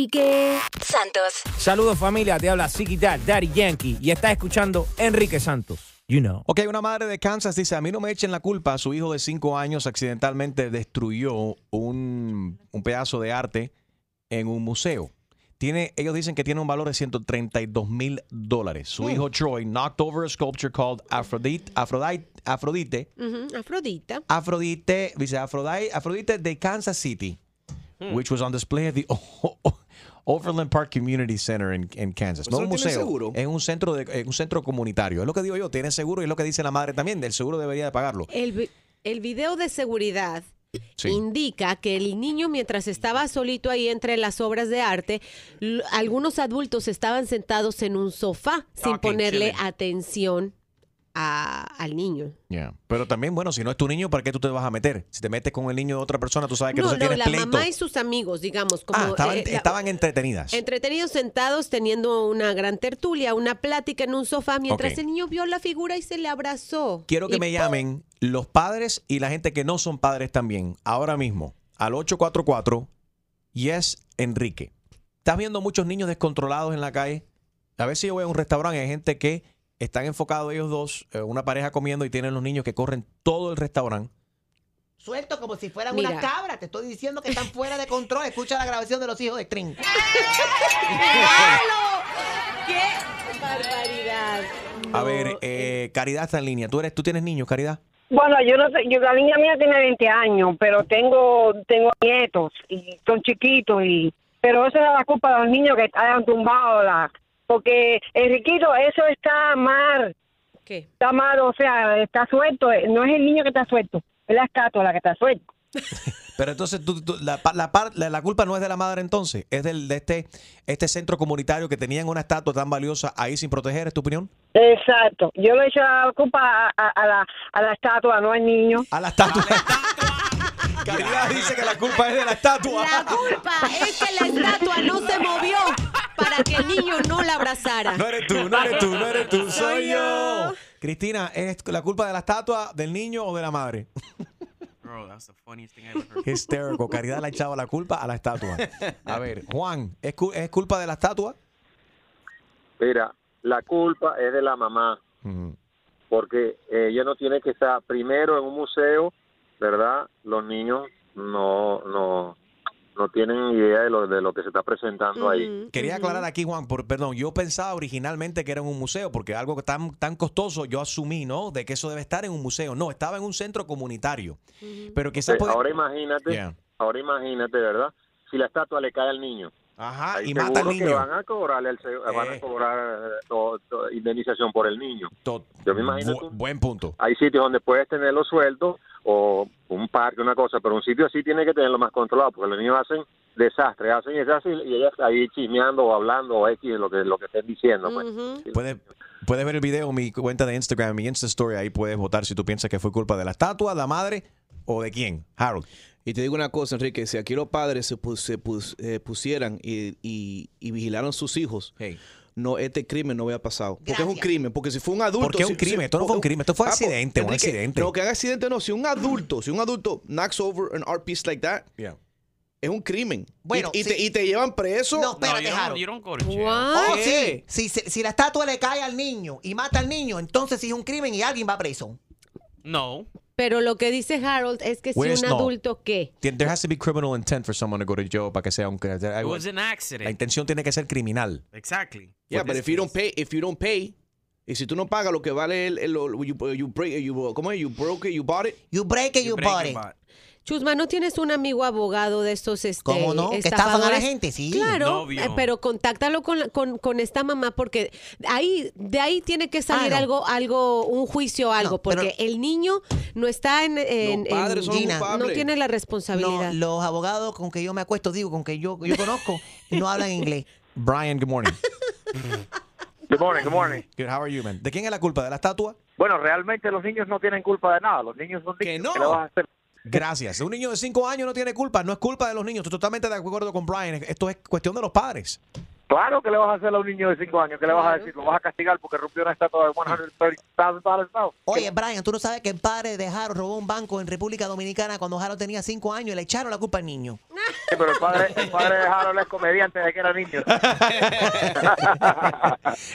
Enrique Santos. Saludos familia, te habla Siki Dad, Daddy Yankee y estás escuchando Enrique Santos. You know. Ok, una madre de Kansas dice, a mí no me echen la culpa, su hijo de 5 años accidentalmente destruyó un, un pedazo de arte en un museo. tiene, ellos dicen que tiene un valor de 132 mil dólares. Su Mm. hijo Troy knocked over a sculpture called Aphrodite, Aphrodite, Afrodite, Afrodita. Afrodite, dice Aphrodite, Aphrodite de Kansas City, Hmm. which was on display at the Overland Park Community Center in, in Kansas. No ¿Eso un museo, seguro? es un centro de, es un centro comunitario. Es lo que digo yo, tiene seguro y es lo que dice la madre también. El seguro debería de pagarlo. El, el video de seguridad Sí. indica que el niño mientras estaba solito ahí entre las obras de arte, algunos adultos estaban sentados en un sofá sin Talking, ponerle atención a- al niño. Yeah. Pero también, bueno, si no es tu niño, ¿para qué tú te vas a meter? Si te metes con el niño de otra persona, tú sabes que no, No, se no, tiene la pleito. mamá y sus amigos, digamos, como ah, estaban, eh, estaban entretenidas. entretenidos sentados teniendo una gran tertulia, una plática en un sofá mientras el niño vio la figura y se le abrazó. Quiero que me ¡pum! llamen los padres y la gente que no son padres también, ahora mismo, al 844 Yes Enrique. ¿Estás viendo muchos niños descontrolados en la calle? A veces yo voy a un restaurante y hay gente que están enfocados ellos dos, eh, una pareja comiendo y tienen los niños que corren todo el restaurante. Suelto como si fueran Mira. unas cabras. Te estoy diciendo que están fuera de control. Escucha la grabación de los hijos de String. ¡Qué barbaridad! A ver, eh, Caridad está en línea. ¿Tú, eres, ¿Tú tienes niños, Caridad? Bueno, yo no sé, yo, la niña mía tiene 20 años, pero tengo tengo nietos y son chiquitos y pero eso es la culpa de los niños que hayan tumbado la porque Enriquito, eso está mal. ¿Qué? Está mal, o sea, está suelto, eh, no es el niño que está suelto, es la estatua la que está suelta. Pero entonces tú- tú- la, la, par- la- la culpa no es de la madre entonces, es del, de este, este centro comunitario que tenían una estatua tan valiosa ahí sin proteger, ¿es tu opinión? Exacto. Yo le he hecho la culpa a, a- a la, a la estatua, no al niño. A la estatua. Caridad dice que la culpa es de la estatua. La culpa es que la estatua no se movió para que el niño no la abrazara. No eres tú, no eres tú, no eres tú, soy yo. Cristina, ¿es la culpa de la estatua, del niño o de la madre? Bro, that's the funniest thing I ever heard. Histérico. Caridad le ha echado la culpa a la estatua. A ver, Juan, ¿es, cu- es culpa de la estatua? Mira, la culpa es de la mamá, porque ella no tiene que estar primero en un museo, ¿verdad? Los niños no no no tienen idea de lo de lo que se está presentando ahí. Quería aclarar aquí, Juan, por, perdón, yo pensaba originalmente que era en un museo, porque algo que tan, tan costoso, yo asumí, ¿no? De que eso debe estar en un museo. No, estaba en un centro comunitario. Pero quizás Eh, puede- Ahora imagínate, Yeah. ahora imagínate, ¿verdad? Si la estatua le cae al niño. Ajá, Ahí y mata al seguro que niño. van a cobrarle el van a cobrar eh, to- to- indemnización por el niño. Yo me imagino Bu- buen punto. hay sitios donde puedes tenerlo suelto o un parque, una cosa, pero un sitio así tiene que tenerlo más controlado porque los niños hacen desastres, hacen desastres y ellas ahí chismeando o hablando o X lo que lo que estén diciendo. pues. Puedes, puedes ver el video en mi cuenta de Instagram, mi Insta Story. Ahí puedes votar si tú piensas que fue culpa de la estatua, la madre o de quién. Harold. Y te digo una cosa, Enrique, si aquí los padres se, pus- se pus- eh, pusieran y, y- y vigilaran a sus hijos, no este crimen no hubiera pasado. Porque es un crimen, porque si fue un adulto... ¿Por qué un si- crimen? si- Esto no fue un crimen, esto fue Ah, pues, accidente, un Enrique, accidente. No, que haga accidente no. Si un adulto, si un adulto knocks over an art piece like that, es un crimen. Bueno, y, y sí. te, y te llevan preso. No, espérate, jail. Oh, sí. Si, si la estatua le cae al niño y mata al niño, entonces sí es un crimen y alguien va preso. No. Pero lo que dice Harold es que si Pues un no. adulto ¿qué? There has to be criminal intent for someone to go to jail para que sea un It was an La accident. intención tiene que ser criminal. Exactly. Yeah, but if you don't pay, if you don't pay, y si tú no pagas lo que vale el, el- lo- you, you break, you, ¿cómo es? You broke it, you bought it. You break it, you, break bought it, it. Chusma, ¿no tienes un amigo abogado de estos este, ¿Cómo no? Que estafan a la gente, sí. Claro, Novio. eh, pero contáctalo con, la- con, con esta mamá porque ahí de ahí tiene que salir Ah, no. algo, algo, un juicio o algo, porque el niño no está en, en- padres en- son no tiene la responsabilidad. No, los abogados con que yo me acuesto, digo, con que yo, yo conozco, no hablan inglés. Brian, good morning. Good morning, good morning. Good, how are you, man? ¿De quién es la culpa? ¿De la estatua? Bueno, realmente los niños no tienen culpa de nada. Los niños son niños. no? ¿Qué le vas a hacer? Gracias. Un niño de 5 años no tiene culpa. No es culpa de los niños. Estoy totalmente de acuerdo con Brian. Esto es cuestión de los padres. Claro que le vas a hacer a un niño de 5 años. ¿Qué le vas a decir? ¿Lo vas a castigar porque rompió una estatua de $130,000? No. Oye, Brian, ¿tú no sabes que el padre de Harold robó un banco en República Dominicana cuando Harold tenía cinco años y le echaron la culpa al niño? Sí, pero el padre, el padre de Harold es comediante desde que era niño.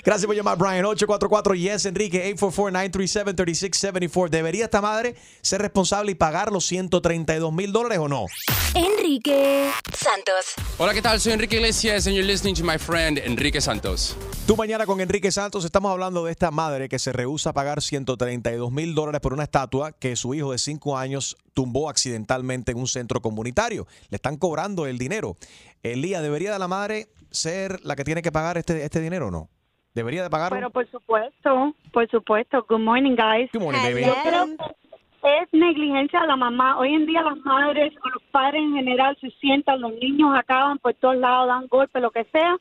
Gracias por llamar, Brian. 844 Yes, Enrique. 844-937-3674. ¿Debería esta madre ser responsable y pagar los 132 mil dólares o no? Enrique Santos. Hola, ¿qué tal? Soy Enrique Iglesias and you're listening to my friend Enrique Santos. Tú mañana con Enrique Santos estamos hablando de esta madre que se rehúsa a pagar 132 mil dólares por una estatua que su hijo de 5 años tumbó accidentalmente en un centro comunitario. Le están cobrando el dinero. Elía, ¿debería de la madre ser la que tiene que pagar este, este dinero o no? ¿Debería de pagarlo? Pero por supuesto, por supuesto. Good morning, guys. Good morning, baby. Yo creo que es negligencia de la mamá. Hoy en día las madres o los padres en general se sientan, los niños acaban por todos lados, dan golpes, lo que sea.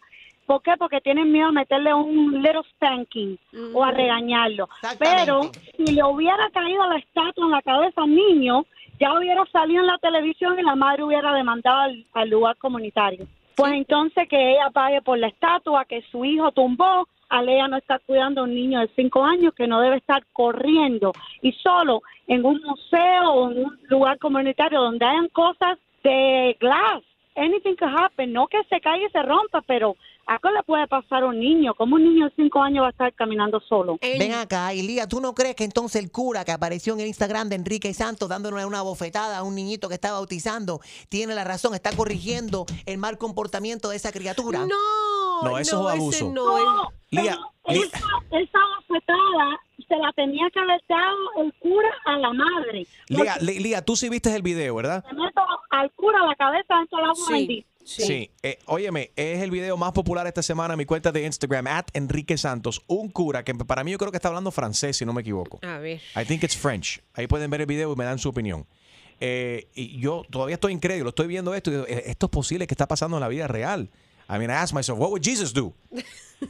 ¿Por qué? Porque tienen miedo a meterle un little spanking o a regañarlo. Pero si le hubiera caído la estatua en la cabeza al niño, ya hubiera salido en la televisión y la madre hubiera demandado al, al lugar comunitario. Pues entonces que ella pague por la estatua que su hijo tumbó, al ella no está cuidando a un niño de cinco años que no debe estar corriendo y solo en un museo o en un lugar comunitario donde hayan cosas de glass. Anything could happen. No que se caiga y se rompa, pero ¿a qué le puede pasar a un niño? ¿Cómo un niño de cinco años va a estar caminando solo? Ven acá, Elía, ¿tú no crees que entonces el cura que apareció en el Instagram de Enrique Santos dándole una bofetada a un niñito que está bautizando tiene la razón, está corrigiendo el mal comportamiento de esa criatura? No, No, eso es ese abuso. no. Lía, Esa, esa bofetada se la tenía que haber dado el cura a la madre. Lía, Lía, tú sí viste el video, ¿verdad? Le meto al cura la cabeza dentro del agua bendita. Sí. Eh, óyeme, es el video más popular esta semana en mi cuenta de Instagram, at Enrique Santos. Un cura que para mí yo creo que está hablando francés, si no me equivoco. A ver. I think it's French. Ahí pueden ver el video y me dan su opinión. Eh, y yo todavía estoy incrédulo, estoy viendo esto y digo, "Eh, esto es posible que está pasando en la vida real. I mean, I ask myself, what would Jesus do?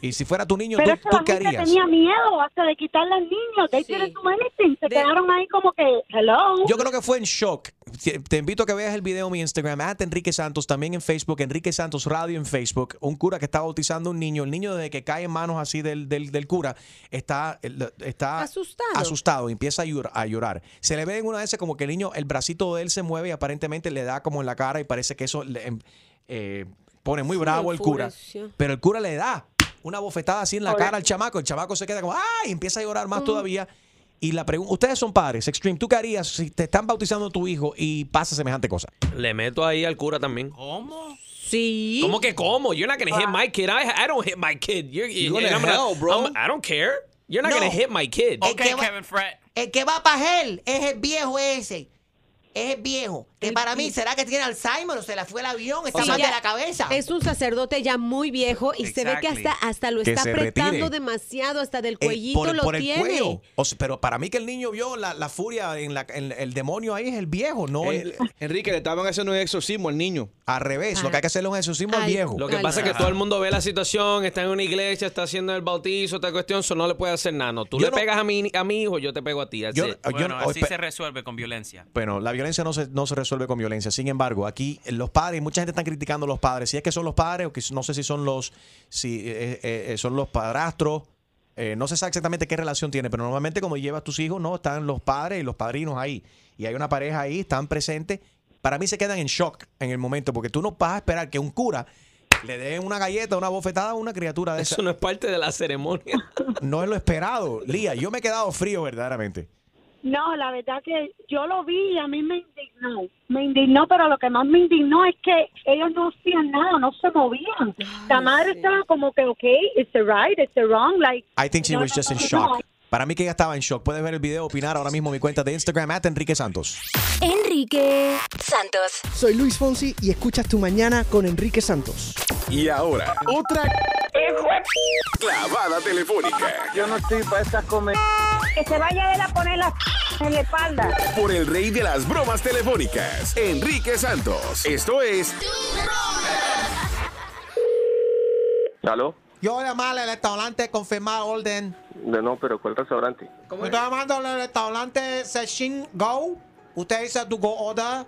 Y si fuera tu niño, Pero ¿tú, tú qué harías? tenía miedo hasta de quitarle al niño. They didn't do anything. Se quedaron ahí como que, hello. Yo creo que fue en shock. Te te invito a que veas el video en mi Instagram, at Enrique Santos, también en Facebook, Enrique Santos Radio en Facebook. Un cura que está bautizando a un niño. El niño, desde que cae en manos así del, del, del cura, está, está Asustado. asustado y empieza a llor- a llorar. Se le ve en una de esas como que el niño, el bracito de él se mueve y aparentemente le da como en la cara y parece que eso le, em, eh, pone muy Sí, bravo el cura. Pero el cura le da una bofetada así en la Oye. cara al chamaco. El chamaco se queda como, ¡ay! Y empieza a llorar más todavía. Y la pregunta, ustedes son padres, Extreme, ¿tú qué harías si te están bautizando a tu hijo y pasa semejante cosa? Le meto ahí al cura también. ¿Cómo? Sí. ¿Cómo que cómo? You're not gonna hit my kid. I, I don't hit my kid. You're, gonna- hell, bro. I'm- I don't care. You're not No. gonna hit my kid. El que va- El que va para él es el viejo ese. Es el viejo. Que para mí, ¿será que tiene Alzheimer o se le fue el avión? Está mal de la cabeza. Es un sacerdote ya muy viejo y se ve que hasta, hasta lo Que está apretando retire. demasiado, hasta del Eh, cuellito por, lo por el tiene. cuello. O sea, pero para mí que el niño vio la, la furia en, la, en el demonio ahí es el viejo, no el- Enrique, le estaban haciendo un exorcismo al niño. Al revés, lo que hay que hacerle es un exorcismo al viejo. Lo que pasa es que todo el mundo ve la situación, está en una iglesia, está haciendo el bautizo, esta cuestión, eso no le puede hacer nada. No, tú Yo le no- pegas a mi, a mi hijo, yo te pego a ti. Yo- yo Bueno, no- así se resuelve con violencia. Bueno, la violencia no se, no se resuelve con violencia. Sin embargo, aquí los padres, mucha gente está criticando a los padres. Si es que son los padres o que no sé si son los, si eh, eh, eh, son los padrastros. eh, no se sabe exactamente qué relación tiene, pero normalmente como llevas tus hijos, no, están los padres y los padrinos ahí. Y hay una pareja ahí, están presentes. Para mí se quedan en shock en el momento, porque tú no vas a esperar que un cura le dé una galleta, una bofetada a una criatura de esa. Eso no es parte de la ceremonia. No es lo esperado. Lía, yo me he quedado frío verdaderamente. No, la verdad que yo lo vi y a mí me indignó. Me indignó, pero lo que más me indignó es que ellos no hacían nada, no se movían. La madre estaba como que, ok, it's the right, it's the wrong, like... I think she no, was no, just in no, shock. no. Para mí que ella estaba en shock. Puedes ver el video, opinar ahora mismo en mi cuenta de Instagram, at Enrique Santos. Enrique Santos. Soy Luis Fonsi y escuchas Tu Mañana con Enrique Santos. Y ahora, otra clavada telefónica Yo no estoy para estas comer. Que se vaya él a poner la en la espalda. por el rey de las bromas telefónicas, Enrique Santos. Esto es ¿Aló? Yo llamar al restaurante confirmar orden. De no, pero ¿cuál restaurante? Estoy llamando al restaurante Seshin Go. Usted dice to go order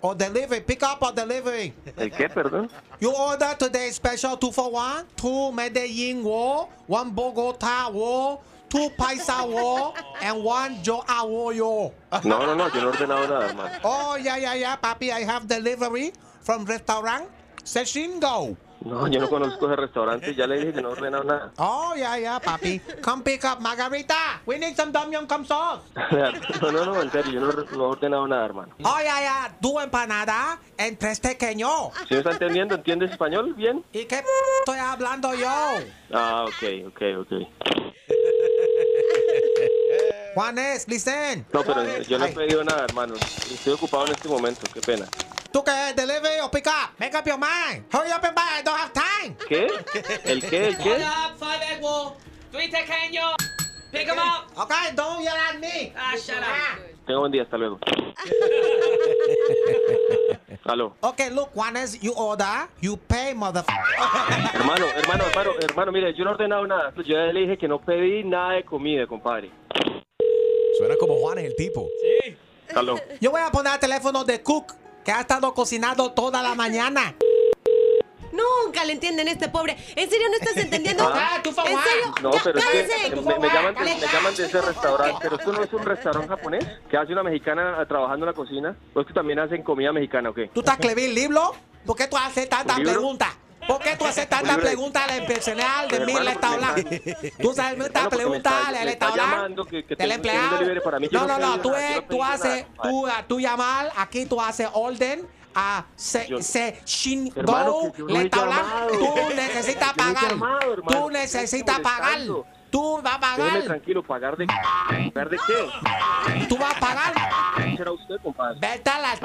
or delivery, pick up or delivery. ¿El qué, perdón? You order today special two for one, two Medellin War, one Bogota War, two Paisa War, and one yo. No, no, no, yo no he ordenado nada, hermano. Oh, yeah, yeah, yeah, papi, I have delivery. from restaurant Seshingo. No, yo no conozco ese restaurante. Ya le dije que no he ordenado nada. Oh, yeah, yeah, papi. Come pick up margarita. We need some Tom Yum Come sauce. No, no, no, en serio, yo no, no he ordenado nada, hermano. Oh, yeah, yeah. Tu empanada en tres pequeños. ¿Sí me está entendiendo? ¿Entiendes español bien? ¿Y qué estoy hablando yo? Ah, ok, ok, ok. Juanes, listen. No, pero yo no he pedido nada, hermano. Estoy ocupado en este momento, qué pena. ¿Tú qué? Delivery o pick up? Make up your mind. Hurry up and buy. I don't have time. ¿Qué? ¿El qué? ¿El qué? up, five three tequeño. Pick 'em up. Okay, don't yell at me. Ah, shut up. Tenga buen día, hasta luego. Aló. Okay, look, Juanes, you order, you pay, motherfucker. Hermano, hermano, hermano, hermano, mire, yo no he ordenado nada. Yo ya le dije que no pedí nada de comida, compadre. Suena como Juan es el tipo. Sí. Aló. Yo voy a poner el teléfono de Cook, que ha estado cocinando toda la mañana. Nunca le entienden este pobre. ¿En serio no estás entendiendo? Ah, ¿En serio? No, pero es que me, me llaman de, me llaman de ese restaurante. Pero esto no es un restaurante japonés que hace una mexicana trabajando en la cocina. ¿O es que también hacen comida mexicana o qué? ¿Tú estás escribiendo libro? ¿Por qué tú haces tantas ¿Un libro? preguntas? ¿Por qué tú haces tantas libro? preguntas al personal de Pero, mí le hermano, está hablando? ¿Tú sabes me preguntas está- le está hablando? ¿Del empleado? No, no no, tú, tú haces, tú, tú llamar, aquí tú haces orden a se, se Shin Hermano, Go, le está hablando. Tú necesitas pagar. llamado. Tú necesitas pagar. Tú vas a Déjeme pagar. tranquilo, ¿pagar de qué? ¿Pagar de qué? Tú vas a pagar. ¿Será usted, compadre? Vete a la...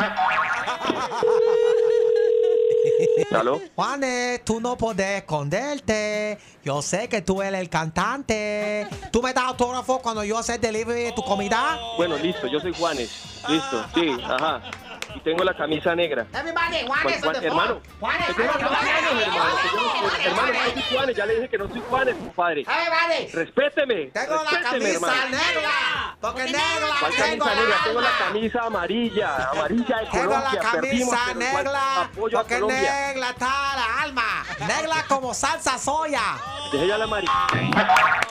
¿Aló? Juanes, tú no puedes esconderte. Yo sé que tú eres el cantante. ¿Tú me das autógrafo cuando yo hacer delivery de tu comida? Bueno, listo, yo soy Juanes. Listo, sí, ajá. Y tengo la camisa negra. Everybody, Juan- Juanes, Juan- the hermano. Juanes, hermano, yo no soy- Juanes, hermano, ya le dije que no soy Juanes, compadre. Everybody. Respéteme, Tengo la respéteme, camisa hermano. negra. Porque negra ¿Cuál tengo camisa negra? Tengo la camisa amarilla, amarilla de Tengo Colombia. la Perdimos, camisa negra. apoyo a Porque Colombia. negra está la alma. Negra como salsa soya. Deje ya la amarilla.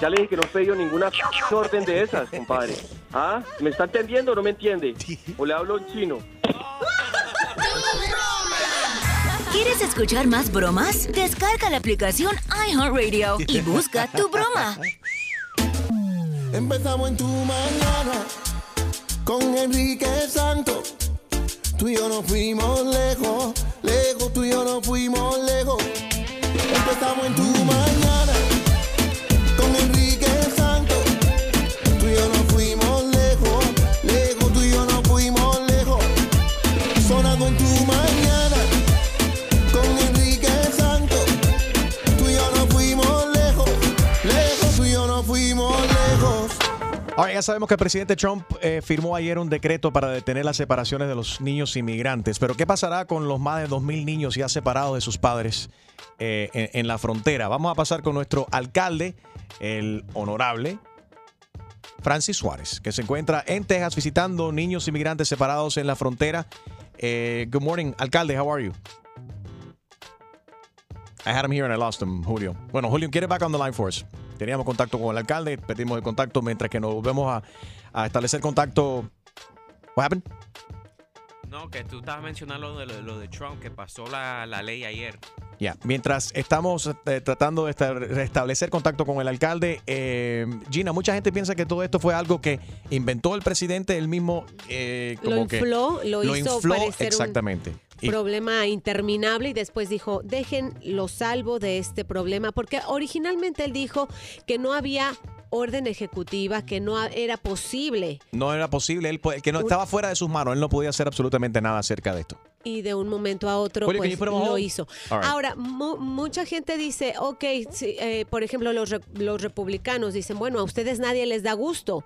Ya le dije que no he pedido ninguna orden de esas, compadre. ¿Ah? ¿Me está entendiendo o no me entiende? ¿O le hablo en chino? ¿Quieres escuchar más bromas? Descarga la aplicación iHeartRadio y busca tu broma. Empezamos en tu mañana con Enrique Santos. Tú y yo nos fuimos lejos, lejos, tú y yo nos fuimos lejos. Empezamos en tu mañana Ahora ya sabemos que el presidente Trump eh, firmó ayer un decreto para detener las separaciones de los niños inmigrantes. Pero ¿qué pasará con los más de 2.000 niños ya separados de sus padres eh, en, la frontera? Vamos a pasar con nuestro alcalde, el honorable Francis Suárez, que se encuentra en Texas visitando niños inmigrantes separados en la frontera. Eh, good morning, alcalde, how are you? I had him here and I lost him, Julio. Bueno, Julio, get it back on the line for us. Teníamos contacto con el alcalde, perdimos el contacto mientras que nos volvemos a, establecer contacto. What happened? No, que tú estabas mencionando lo de, lo de Trump, que pasó la, la ley ayer. Ya, mientras estamos eh, tratando de esta- restablecer contacto con el alcalde, eh, Gina, mucha gente piensa que todo esto fue algo que inventó el presidente, él mismo eh, Lo como que infló, lo hizo parecer un- exactamente. Y- problema interminable y después dijo, dejen lo salvo de este problema, porque originalmente él dijo que no había orden ejecutiva, que no era posible no era posible, él, po- que no estaba fuera de sus manos, él no podía hacer absolutamente nada acerca de esto. Y de un momento a otro pues, on lo hizo. Right. Ahora, mu- mucha gente dice, ok, sí, eh, por ejemplo, los, re- los republicanos dicen, bueno, a ustedes nadie les da gusto.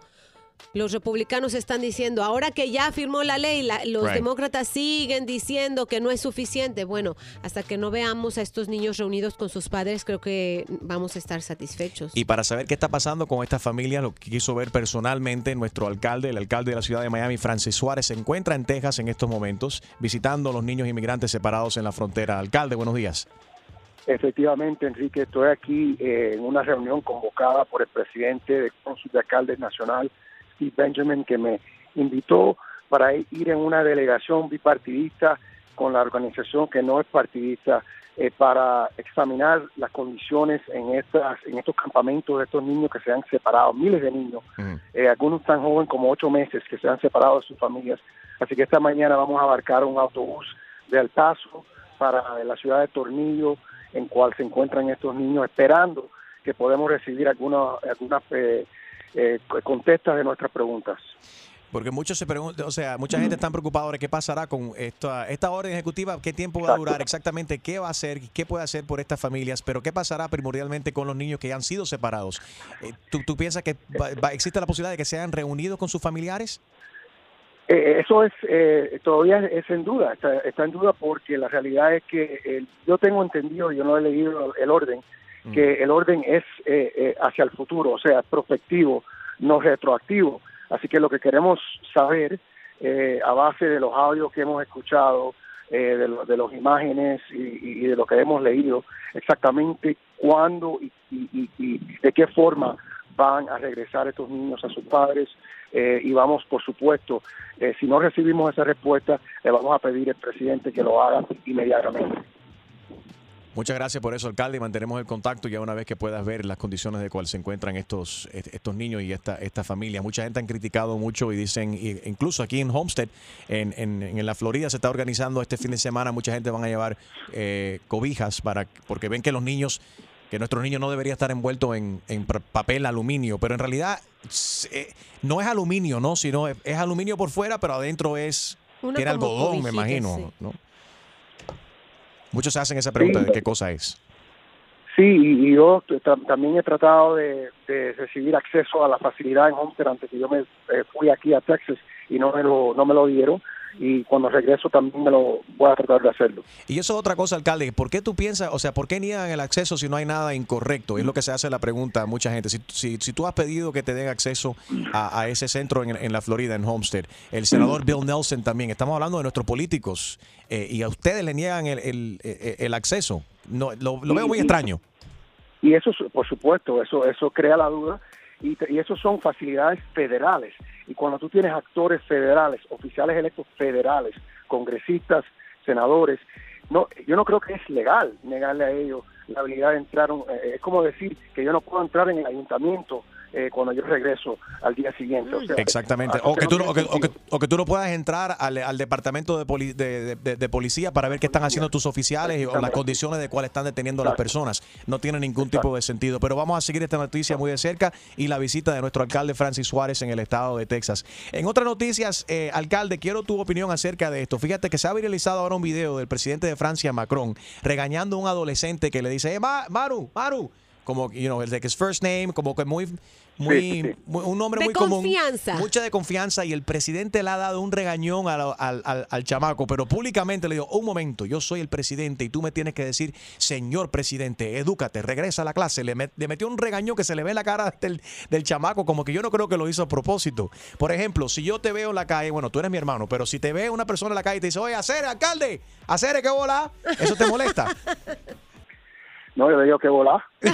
Los republicanos están diciendo, ahora que ya firmó la ley, la- los Right. demócratas siguen diciendo que no es suficiente. Bueno, hasta que no veamos a estos niños reunidos con sus padres, creo que vamos a estar satisfechos. Y para saber qué está pasando con esta familia, lo que quiso ver personalmente nuestro alcalde, el alcalde de la ciudad de Miami, Francis Suárez, se encuentra en Texas en estos momentos, visitando a los niños inmigrantes separados en la frontera. Alcalde, buenos días. Efectivamente, Enrique, estoy aquí eh, en una reunión convocada por el presidente del Cónsul de Alcaldes Nacional, Steve Benjamin, que me invitó para ir en una delegación bipartidista con la organización que no es partidista eh, para examinar las condiciones en estas en estos campamentos de estos niños que se han separado, miles de niños, eh, algunos tan jóvenes como ocho meses que se han separado de sus familias. Así que esta mañana vamos a abarcar un autobús de El Paso para la ciudad de Tornillo, en cual se encuentran estos niños esperando que podemos recibir algunas algunas eh, eh, contestas de nuestras preguntas. Porque muchos se preguntan, o sea, mucha gente está preocupada ahora qué pasará con esta, esta orden ejecutiva, qué tiempo va a durar exactamente, qué va a hacer, qué puede hacer por estas familias, pero qué pasará primordialmente con los niños que han sido separados. Eh, ¿tú, tú piensas que va- va- existe la posibilidad de que sean reunidos con sus familiares? Eh, eso es eh, todavía es en duda, está, está en duda porque la realidad es que eh, yo tengo entendido, yo no he leído el orden, que el orden es eh, eh, hacia el futuro, o sea, prospectivo, no retroactivo. Así que lo que queremos saber, eh, a base de los audios que hemos escuchado, eh, de, lo- de las imágenes y, de lo que hemos leído, exactamente cuándo y de qué forma van a regresar estos niños a sus padres eh, y vamos, por supuesto, eh, si no recibimos esa respuesta, le vamos a pedir al presidente que lo haga inmediatamente. Muchas gracias por eso, alcalde, y mantenemos el contacto ya una vez que puedas ver las condiciones de cuál se encuentran estos, est- estos niños y esta, esta familia. Mucha gente han criticado mucho y dicen, incluso aquí en Homestead, en, en- en la Florida, se está organizando este fin de semana, mucha gente van a llevar eh, cobijas para porque ven que los niños, que nuestros niños no deberían estar envueltos en, en papel aluminio, pero en realidad eh, no es aluminio, ¿no? Sino es, es aluminio por fuera, pero adentro es, Una tiene algodón, me imagino, sí. ¿no? Muchos se hacen esa pregunta de qué cosa es. Sí, y, yo también he tratado de, de recibir acceso a la facilidad en Homestead antes que yo me eh, fui aquí a Texas y no me lo no me lo dieron y cuando regreso también me lo voy a tratar de hacerlo. Y eso es otra cosa, alcalde. ¿Por qué tú piensas, o sea, por qué niegan el acceso si no hay nada incorrecto? Es lo que se hace la pregunta a mucha gente. Si, si, si tú has pedido que te den acceso a, a ese centro en, en la Florida, en Homestead, el senador Bill Nelson también, estamos hablando de nuestros políticos eh, y a ustedes le niegan el, el- el- el acceso. No, lo, lo veo muy extraño. Y eso, es- por supuesto, eso eso crea la duda y, y eso son facilidades federales. Y cuando tú tienes actores federales, oficiales electos federales, congresistas, senadores, no, yo no creo que es legal negarle a ellos la habilidad de entrar. eh, es como decir que yo no puedo entrar en el ayuntamiento eh, cuando yo regreso al día siguiente. O sea, Exactamente. O que tú, o, que, o, que, o que tú no puedas entrar al, al departamento de, poli- de, de- de- de policía para ver qué están haciendo tus oficiales o las condiciones de cuáles están deteniendo a las personas. No tiene ningún tipo de sentido. Pero vamos a seguir esta noticia muy de cerca y la visita de nuestro alcalde Francis Suárez en el estado de Texas. En otras noticias, eh, alcalde, quiero tu opinión acerca de esto. Fíjate que se ha viralizado ahora un video del presidente de Francia, Macron, regañando a un adolescente que le dice, eh, Ma- Maru, Maru, como, you know, el de que es first name, como que muy, muy, Sí, sí. muy- un nombre De muy común. confianza. Mucha de confianza y el presidente le ha dado un regañón al, al- al- al chamaco, pero públicamente le dijo, un momento, yo soy el presidente y tú me tienes que decir, señor presidente, edúcate, regresa a la clase. Le, met- le metió un regañón que se le ve en la cara del, del chamaco, como que yo no creo que lo hizo a propósito. Por ejemplo, si yo te veo en la calle, bueno, tú eres mi hermano, pero si te ve una persona en la calle y te dice, oye, hacer alcalde, hacer qué bola, ¿eso te molesta? No, yo le digo que volar.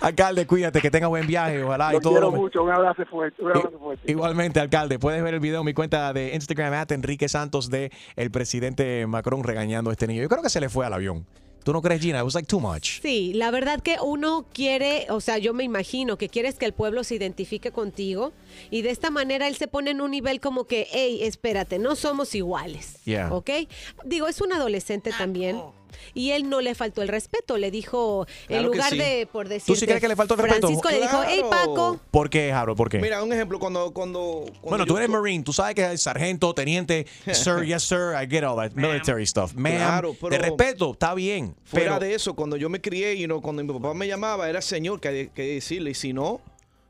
alcalde, cuídate, que tenga buen viaje, ojalá y Lo todo quiero lo- mucho, un abrazo fuerte. Un abrazo fuerte. Igualmente, alcalde, puedes ver el video en mi cuenta de Instagram, at Enrique Santos, de el presidente Macron regañando a este niño. Yo creo que se le fue al avión. ¿Tú no crees, Gina? It was like too much. Sí, la verdad que uno quiere, o sea, yo me imagino que quieres que el pueblo se identifique contigo y de esta manera él se pone en un nivel como que, hey, espérate, no somos iguales. Yeah. ¿Ok? Digo, es un adolescente también. Y él no le faltó el respeto, le dijo, en Claro que lugar sí. de, por decir, sí crees que le faltó el respeto? Francisco le dijo, hey, Paco. ¿Por qué, Harold? ¿Por qué? Mira, un ejemplo, cuando... cuando, cuando bueno, tú eres Marine, tú sabes que es sargento, teniente, sir, yes, sir, I get all that military stuff. Ma'am, Claro, pero- de respeto, está bien. Fuera pero de eso, cuando yo me crié, you know, cuando mi papá me llamaba, era señor que hay que decirle. Y si no,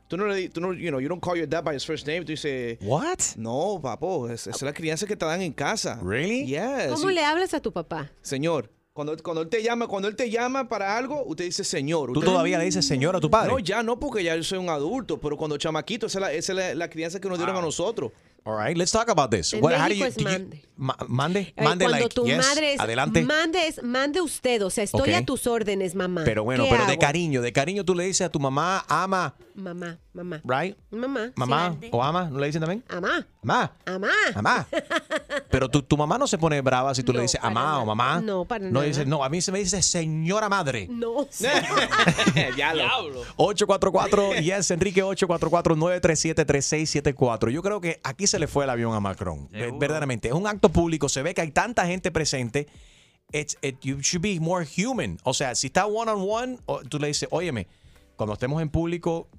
tú no le tú no, you know, you don't call your dad by his first name. Tú dices, What? No, papo, es- esa es la crianza que te dan en casa. Really? Yes. ¿Cómo Y- le hablas a tu papá? Señor, cuando, cuando él te llama, cuando él te llama para algo, usted dice señor. ¿Tú Usted- todavía le dices señor a tu padre? No, ya no, porque ya yo soy un adulto, pero cuando chamaquito, esa es la, esa es la, la crianza que nos dieron a nosotros. All right, let's talk about this. En What- how do you- es do you- mande. ma- mande, mande, cuando like, tu yes, madre es, adelante. mande es, mande usted, o sea, estoy a tus órdenes, mamá. Pero bueno, ¿Qué pero de cariño, de cariño tú le dices a tu mamá, ama, Mamá, mamá. Right? Mamá. Mamá Sí. o ama, ¿no le dicen también? Amá. Mamá. Amá. Mamá. Pero tu, tu mamá no se pone brava si tú le dices amá o mamá. No, para No nada. dice, no, a mí se me dice señora madre. No. Diablo. 844 yes Enrique 844 937 3674. Yo creo que aquí se le fue el avión a Macron. Ver- Verdaderamente, es un acto público, se ve que hay tanta gente presente. It's, it, you should be more human. O sea, si está one on one, tú le dices, "Óyeme, cuando estemos en público,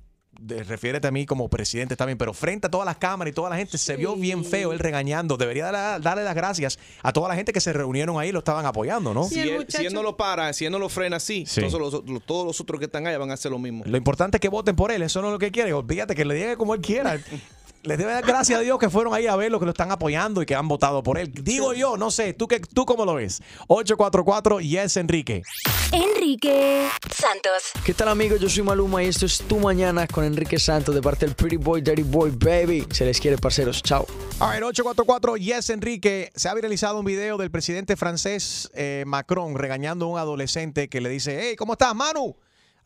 de- refiérete a mí como presidente también, pero frente a todas las cámaras y toda la gente se vio bien feo él regañando. Debería darle, darle las gracias a toda la gente que se reunieron ahí y lo estaban apoyando, ¿no? Si, él, si él no lo para, si él no lo frena así, Sí. entonces los, los- todos los otros que están allá van a hacer lo mismo. Lo importante es que voten por él, eso no es lo que quiere. Olvídate que le diga como él quiera. Les debe dar gracias a Dios que fueron ahí a ver lo que lo están apoyando y que han votado por él. Digo yo, no sé, ¿tú, qué, tú cómo lo ves? 844 Yes Enrique. Enrique Santos. ¿Qué tal amigos? Yo soy Maluma y esto es Tu Mañana con Enrique Santos de parte del Pretty Boy, Dirty Boy, Baby. Se les quiere, parceros. Chao. A ver, 844 Yes Enrique. Se ha viralizado un video del presidente francés eh, Macron regañando a un adolescente que le dice, hey, ¿cómo estás, Manu?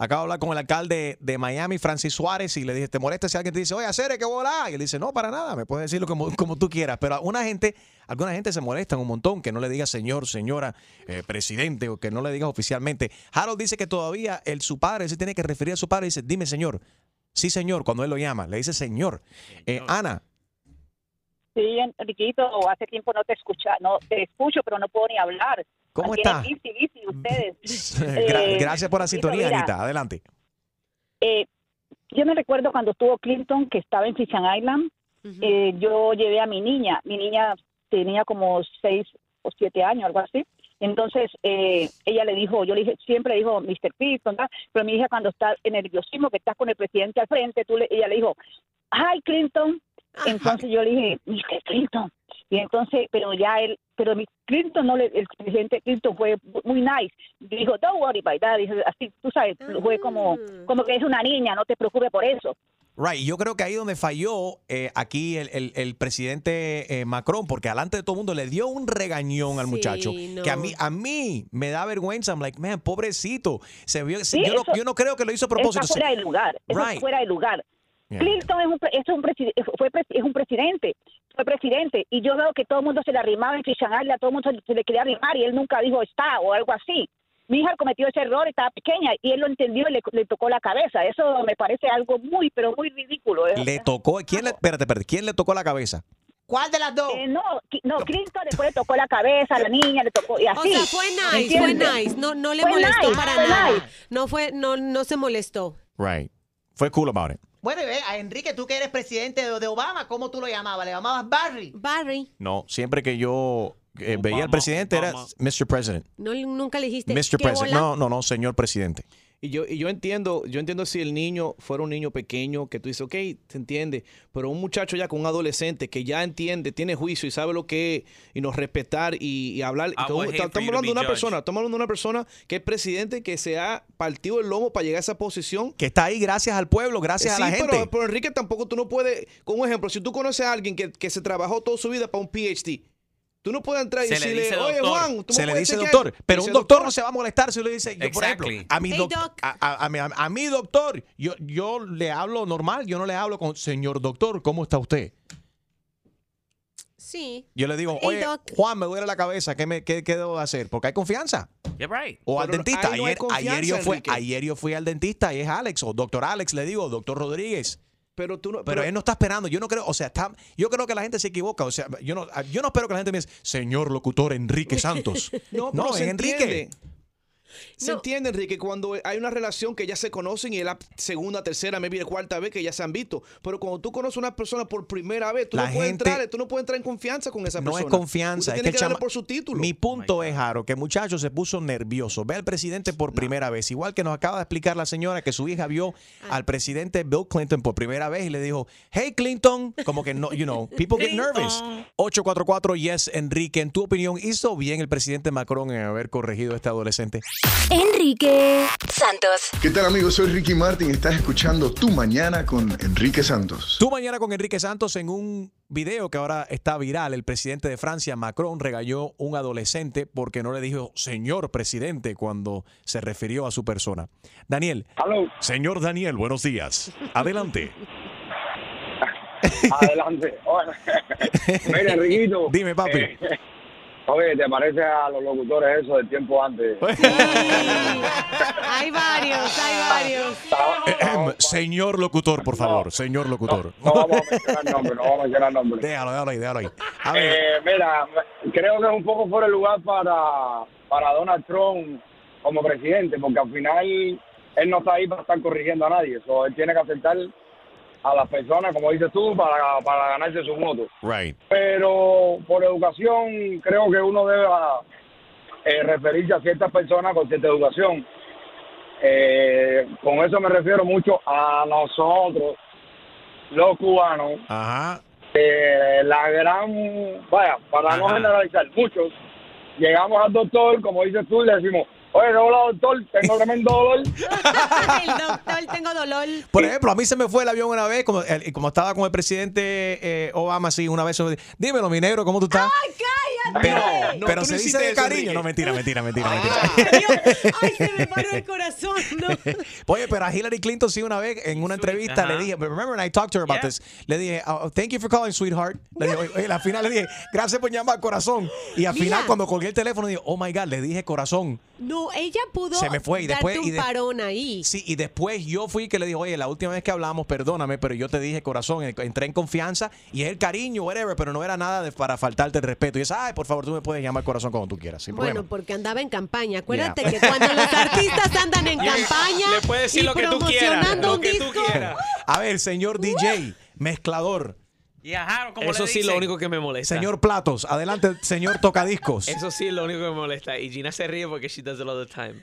Acabo de hablar con el alcalde de Miami, Francis Suárez, y le dije, ¿te molesta si alguien te dice, oye, hacer que volá? Y él dice, no, para nada, me puedes decirlo como, como tú quieras. Pero a una gente, alguna gente se molesta un montón que no le diga señor, señora, eh, presidente, o que no le diga oficialmente. Harold dice que todavía el, su padre se tiene que referir a su padre y dice, dime señor. Sí, señor, cuando él lo llama, le dice señor. Eh, Ana, Sí, Enriquito, hace tiempo no te escucha, no te escucho, pero no puedo ni hablar. ¿Cómo está? bici, bici ustedes. Gra- Eh, gracias por la sintonía, mira, Anita. Adelante. eh, yo me recuerdo cuando estuvo Clinton, que estaba en Fisher Island, eh, yo llevé a mi niña, mi niña tenía como seis o siete años, algo así. Entonces, eh, ella le dijo, yo le dije, siempre le dijo Mr. Clinton, ¿verdad? pero mi hija cuando está en nerviosismo, que estás con el presidente al frente, tú le, ella le dijo, hi Clinton. Entonces yo le dije, Mr. Clinton. Y entonces, pero ya él, pero mi Clinton no le, el presidente Clinton fue muy nice. Dijo, don't worry about that. Dijo, así, tú sabes, fue como, como que es una niña, no te preocupes por eso. Right, yo creo que ahí donde falló eh, aquí el, el- el presidente eh, Macron, porque alante de todo el mundo le dio un regañón al Sí, muchacho, no. que a mí, a mí me da vergüenza. I'm like, man, pobrecito. Se vio, Sí, yo, no, yo no creo que lo hizo a propósito. Está fuera de lugar. Eso Right. fuera de lugar. Yeah. Clinton es un, pre- es un, presi- fue, es un presidente. Fue presidente. Y yo veo que todo el mundo se le arrimaba en Island, a todo el mundo se, le quería arrimar y él nunca dijo está o algo así. Mi hija cometió ese error, estaba pequeña y él lo entendió y le, le tocó la cabeza. Eso me parece algo muy, pero muy ridículo. ¿eh? Le tocó, ¿quién le, espérate, espérate, ¿quién le tocó la cabeza? ¿Cuál de las dos? no, Qui- no, Clinton después le tocó la cabeza, a la niña le tocó y O así. sea, fue ¿me nice, fue nice. No, no le Fue molestó nice, para nada. nice. No fue, no, no se molestó. Right. Fue cool about it. Bueno, y ve, a Enrique, tú que eres presidente de, de Obama, ¿cómo tú lo llamabas? ¿Le llamabas Barry? Barry. No, siempre que yo eh, veía al presidente era Mr. President. No, nunca le dijiste. Mr. ¿qué President. bola? No, no, no, señor presidente. Y yo, y yo entiendo, yo entiendo si el niño fuera un niño pequeño, que tú dices, ok, se entiende, pero un muchacho ya con un adolescente que ya entiende, tiene juicio y sabe lo que es, y nos respetar y, y hablar. Hate estamos hablando de una persona, estamos hablando de una persona que es presidente, que se ha partido el lomo para llegar a esa posición. Que está ahí gracias al pueblo, gracias Sí, a la pero- gente. Pero, Enrique tampoco tú no puedes, con un ejemplo, si tú conoces a alguien que, que se trabajó toda su vida para un PhD, tú no puedes entrar y Se decirle, oye doctor. Juan, tú me se le dice chequear?" doctor, pero Dice un doctor, no se va a molestar si le dice, yo, por ejemplo, a mi, Hey, doc- doc. a, a- a mi, a mi doctor, yo, yo le hablo normal, yo no le hablo con señor doctor, ¿cómo está usted? Sí. Yo le digo, oye. Juan, me duele la cabeza, ¿qué, me, qué, qué debo de hacer? Porque hay confianza. Yeah, right. O al dentista. no hay ayer, confianza, ayer, yo fui, ayer yo fui al dentista y es Alex, o doctor Alex, le digo, doctor Rodríguez. Pero tú no. Pero, él no está esperando. Yo no creo, o sea, está, yo creo que la gente se equivoca. O sea, yo no, yo no espero que la gente me diga, señor locutor Enrique Santos. No, no, pero es se Enrique. entiende. Se entiende, Enrique, cuando hay una relación que ya se conocen y es la segunda, tercera, maybe la cuarta vez que ya se han visto. Pero cuando tú conoces a una persona por primera vez, tú La no puedes gente- entrar, tú no puedes entrar en confianza con esa No persona. es confianza, Usted es tiene que que, darle por su título. Mi punto es, Jaro, que el muchacho se puso nervioso. Ve al presidente por primera vez. Igual que nos acaba de explicar la señora que su hija vio Ah. al presidente Bill Clinton por primera vez y le dijo, hey Clinton, como que no, you know, people get nervous. 844 Yes Enrique, en tu opinión, ¿hizo bien el presidente Macron en haber corregido a este adolescente? Enrique Santos. ¿Qué tal amigos? Soy Ricky Martin. Estás escuchando Tu Mañana con Enrique Santos. Tú mañana con Enrique Santos en un video que ahora está viral. El presidente de Francia, Macron, regañó un adolescente porque no le dijo señor presidente cuando se refirió a su persona. Daniel. Señor Daniel, buenos días. Adelante. Adelante. Mira, Enriquito. Dime, papi. eh, oye, ¿te parece a los locutores eso del tiempo antes? Hay varios, hay varios. señor locutor, por favor. señor locutor. No vamos a mencionar nombres, no vamos a mencionar nombres. Déjalo, déjalo ahí, déjalo ahí. A ver. Eh, mira, creo que es un poco fuera de lugar para, para Donald Trump como presidente, porque al final él no está ahí para estar corrigiendo a nadie. So, él tiene que aceptar a las personas, como dices tú, para, para ganarse su voto. Right. Pero por educación creo que uno debe eh, referirse a ciertas personas con cierta educación. Eh, con eso me refiero mucho a nosotros, los cubanos. Ajá. Eh, la gran, vaya, para no generalizar, muchos llegamos al doctor, como dices tú, y le decimos, oye, hola doctor, tengo tremendo dolor. El doctor, tengo dolor. Por ejemplo, a mí se me fue el avión una vez, como, el- como estaba con el presidente eh, Obama, así, una vez, dímelo, mi negro, ¿cómo tú estás? ¡Ay, cállate! Pero, No, pero se no dice hiciste de eso, cariño. Enrique. No, mentira, mentira, mentira, Ah. mentira. ¡Ay, se me paró el corazón! No. Oye, pero a Hillary Clinton sí una vez en una entrevista Ajá. le dije, remember when I talked to her about this, le dije, oh, thank you for calling, sweetheart. Le dije, oye, oye, al final le dije, gracias por llamar, corazón. Y al Mira. final cuando colgué el teléfono dije, oh my God, le dije corazón. No, ella pudo Se me fue y después- darte y un de- parón ahí. Sí, y después yo fui que le dije, oye, la última vez que hablamos, perdóname, pero yo te dije corazón, en- entré en confianza y es el cariño, whatever, pero no era nada de- para faltarte el respeto. Y es, ay, por favor, tú me puedes llamar corazón cuando tú quieras, sin Bueno, problema. porque andaba en campaña. Acuérdate Yeah. que cuando los artistas andan en campaña Le puedes decir y lo que tú quieras, promocionando lo un que tú disco, quieras. A ver, señor DJ, mezclador. Eso sí es lo único que me molesta. Señor Platos, adelante, señor Tocadiscos. Eso sí es lo único que me molesta. Y Gina se ríe porque she does it all the time.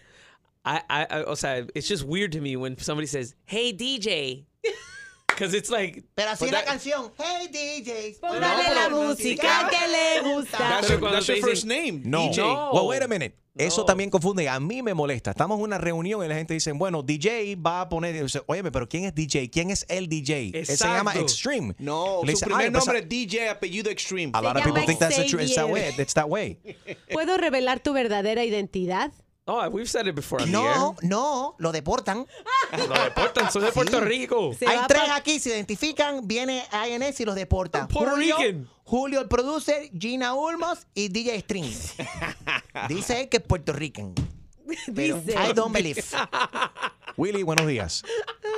I, I, I- o sea, it's just weird to me when somebody says, hey, DJ. Because it's like... Pero así but la that- canción. Hey DJs. Póngale la música que le gusta. That's your- that's your first name. No. DJ. Well, wait a minute. Eso también confunde. A mí me molesta. Estamos en una reunión y la gente dice, bueno, DJ va a poner. dice, Óyeme, pero ¿quién es DJ? ¿Quién es el DJ? Él se llama Exacto. Extreme. No, Le su dice, primer "Ay, pues, nombre es DJ, apellido Extreme. A lot of people think that's the truth. It's that way. It's that way. ¿Puedo revelar tu verdadera identidad? Oh, we've said it before on No, no, lo deportan. Lo deportan, soy de Puerto Rico. Hay tres aquí, se identifican, viene INS y los deportan. Puerto Rican. Julio el producer, Gina Ulmos y DJ String. Dice él que es Puerto Rican. Pero Dice. I don't believe. Willy, buenos días.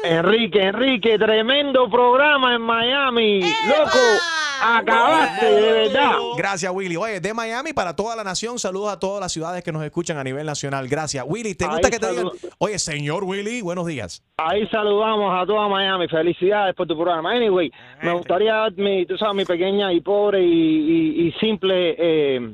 Enrique, Enrique, tremendo programa en Miami. Loco, acabaste, de verdad. Gracias, Willy. Oye, de Miami para toda la nación, saludos a todas las ciudades que nos escuchan a nivel nacional. Gracias. Willy, ¿te gusta Ahí que te digan? Oye, señor Willy, buenos días. Ahí saludamos a toda Miami. Felicidades por tu programa. Anyway, me gustaría dar mi, tú sabes, mi pequeña y pobre y, y- y simple eh,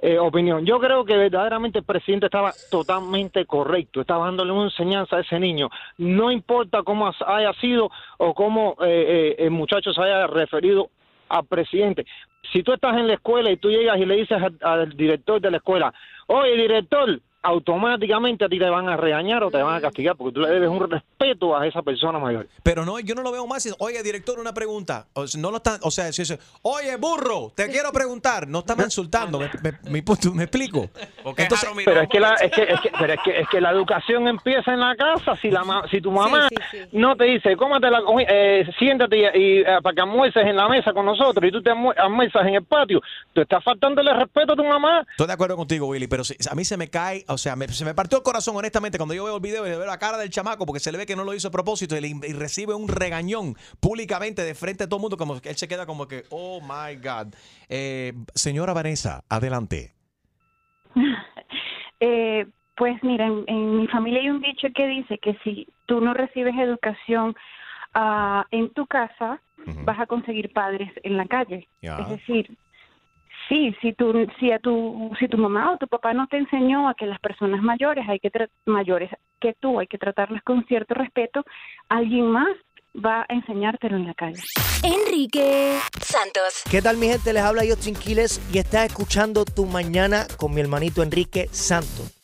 eh, opinión. Yo creo que verdaderamente el presidente estaba totalmente correcto. Estaba dándole una enseñanza a ese niño. No importa cómo haya sido o cómo eh, eh, el muchacho se haya referido al presidente. Si tú estás en la escuela y tú llegas y le dices al director de la escuela, oye, director, automáticamente a ti te van a regañar o te van a castigar porque tú le debes un respeto a esa persona mayor. Pero no, yo no lo veo más. si- Oye, director, una pregunta. O sea, no lo están, o sea, si dice, oye, burro, te quiero preguntar. No estamos insultando. ¿Me, explico? Entonces, pero es que la es que, es que- pero es que es que la educación empieza en la casa si la ma- si tu mamá no te dice cómate la eh, siéntate y, y, eh, para que almuerces en la mesa con nosotros y tú te almu- almuerzas en el patio tú estás faltándole respeto a tu mamá Estoy de acuerdo contigo, Willy, pero si- a mí se me cae, o sea, me- se me partió el corazón, honestamente, cuando yo veo el video y veo la cara del chamaco, porque se le ve que no lo hizo a propósito y, le- y recibe un regañón públicamente de frente a todo el mundo, como que él se queda como que, oh my God. Eh, señora Vanessa, adelante. Eh, pues mira, en, en mi familia hay un dicho que dice que si tú no recibes educación ah, en tu casa, vas a conseguir padres en la calle. Es decir, sí, si tu, si a tu, si tu mamá o tu papá no te enseñó a que las personas mayores hay que tra- mayores que tú hay que tratarlas con cierto respeto, alguien más va a enseñártelo en la calle. Enrique Santos. ¿Qué tal mi gente? Les habla Justin Quiles y estás escuchando Tu Mañana con mi hermanito Enrique Santos.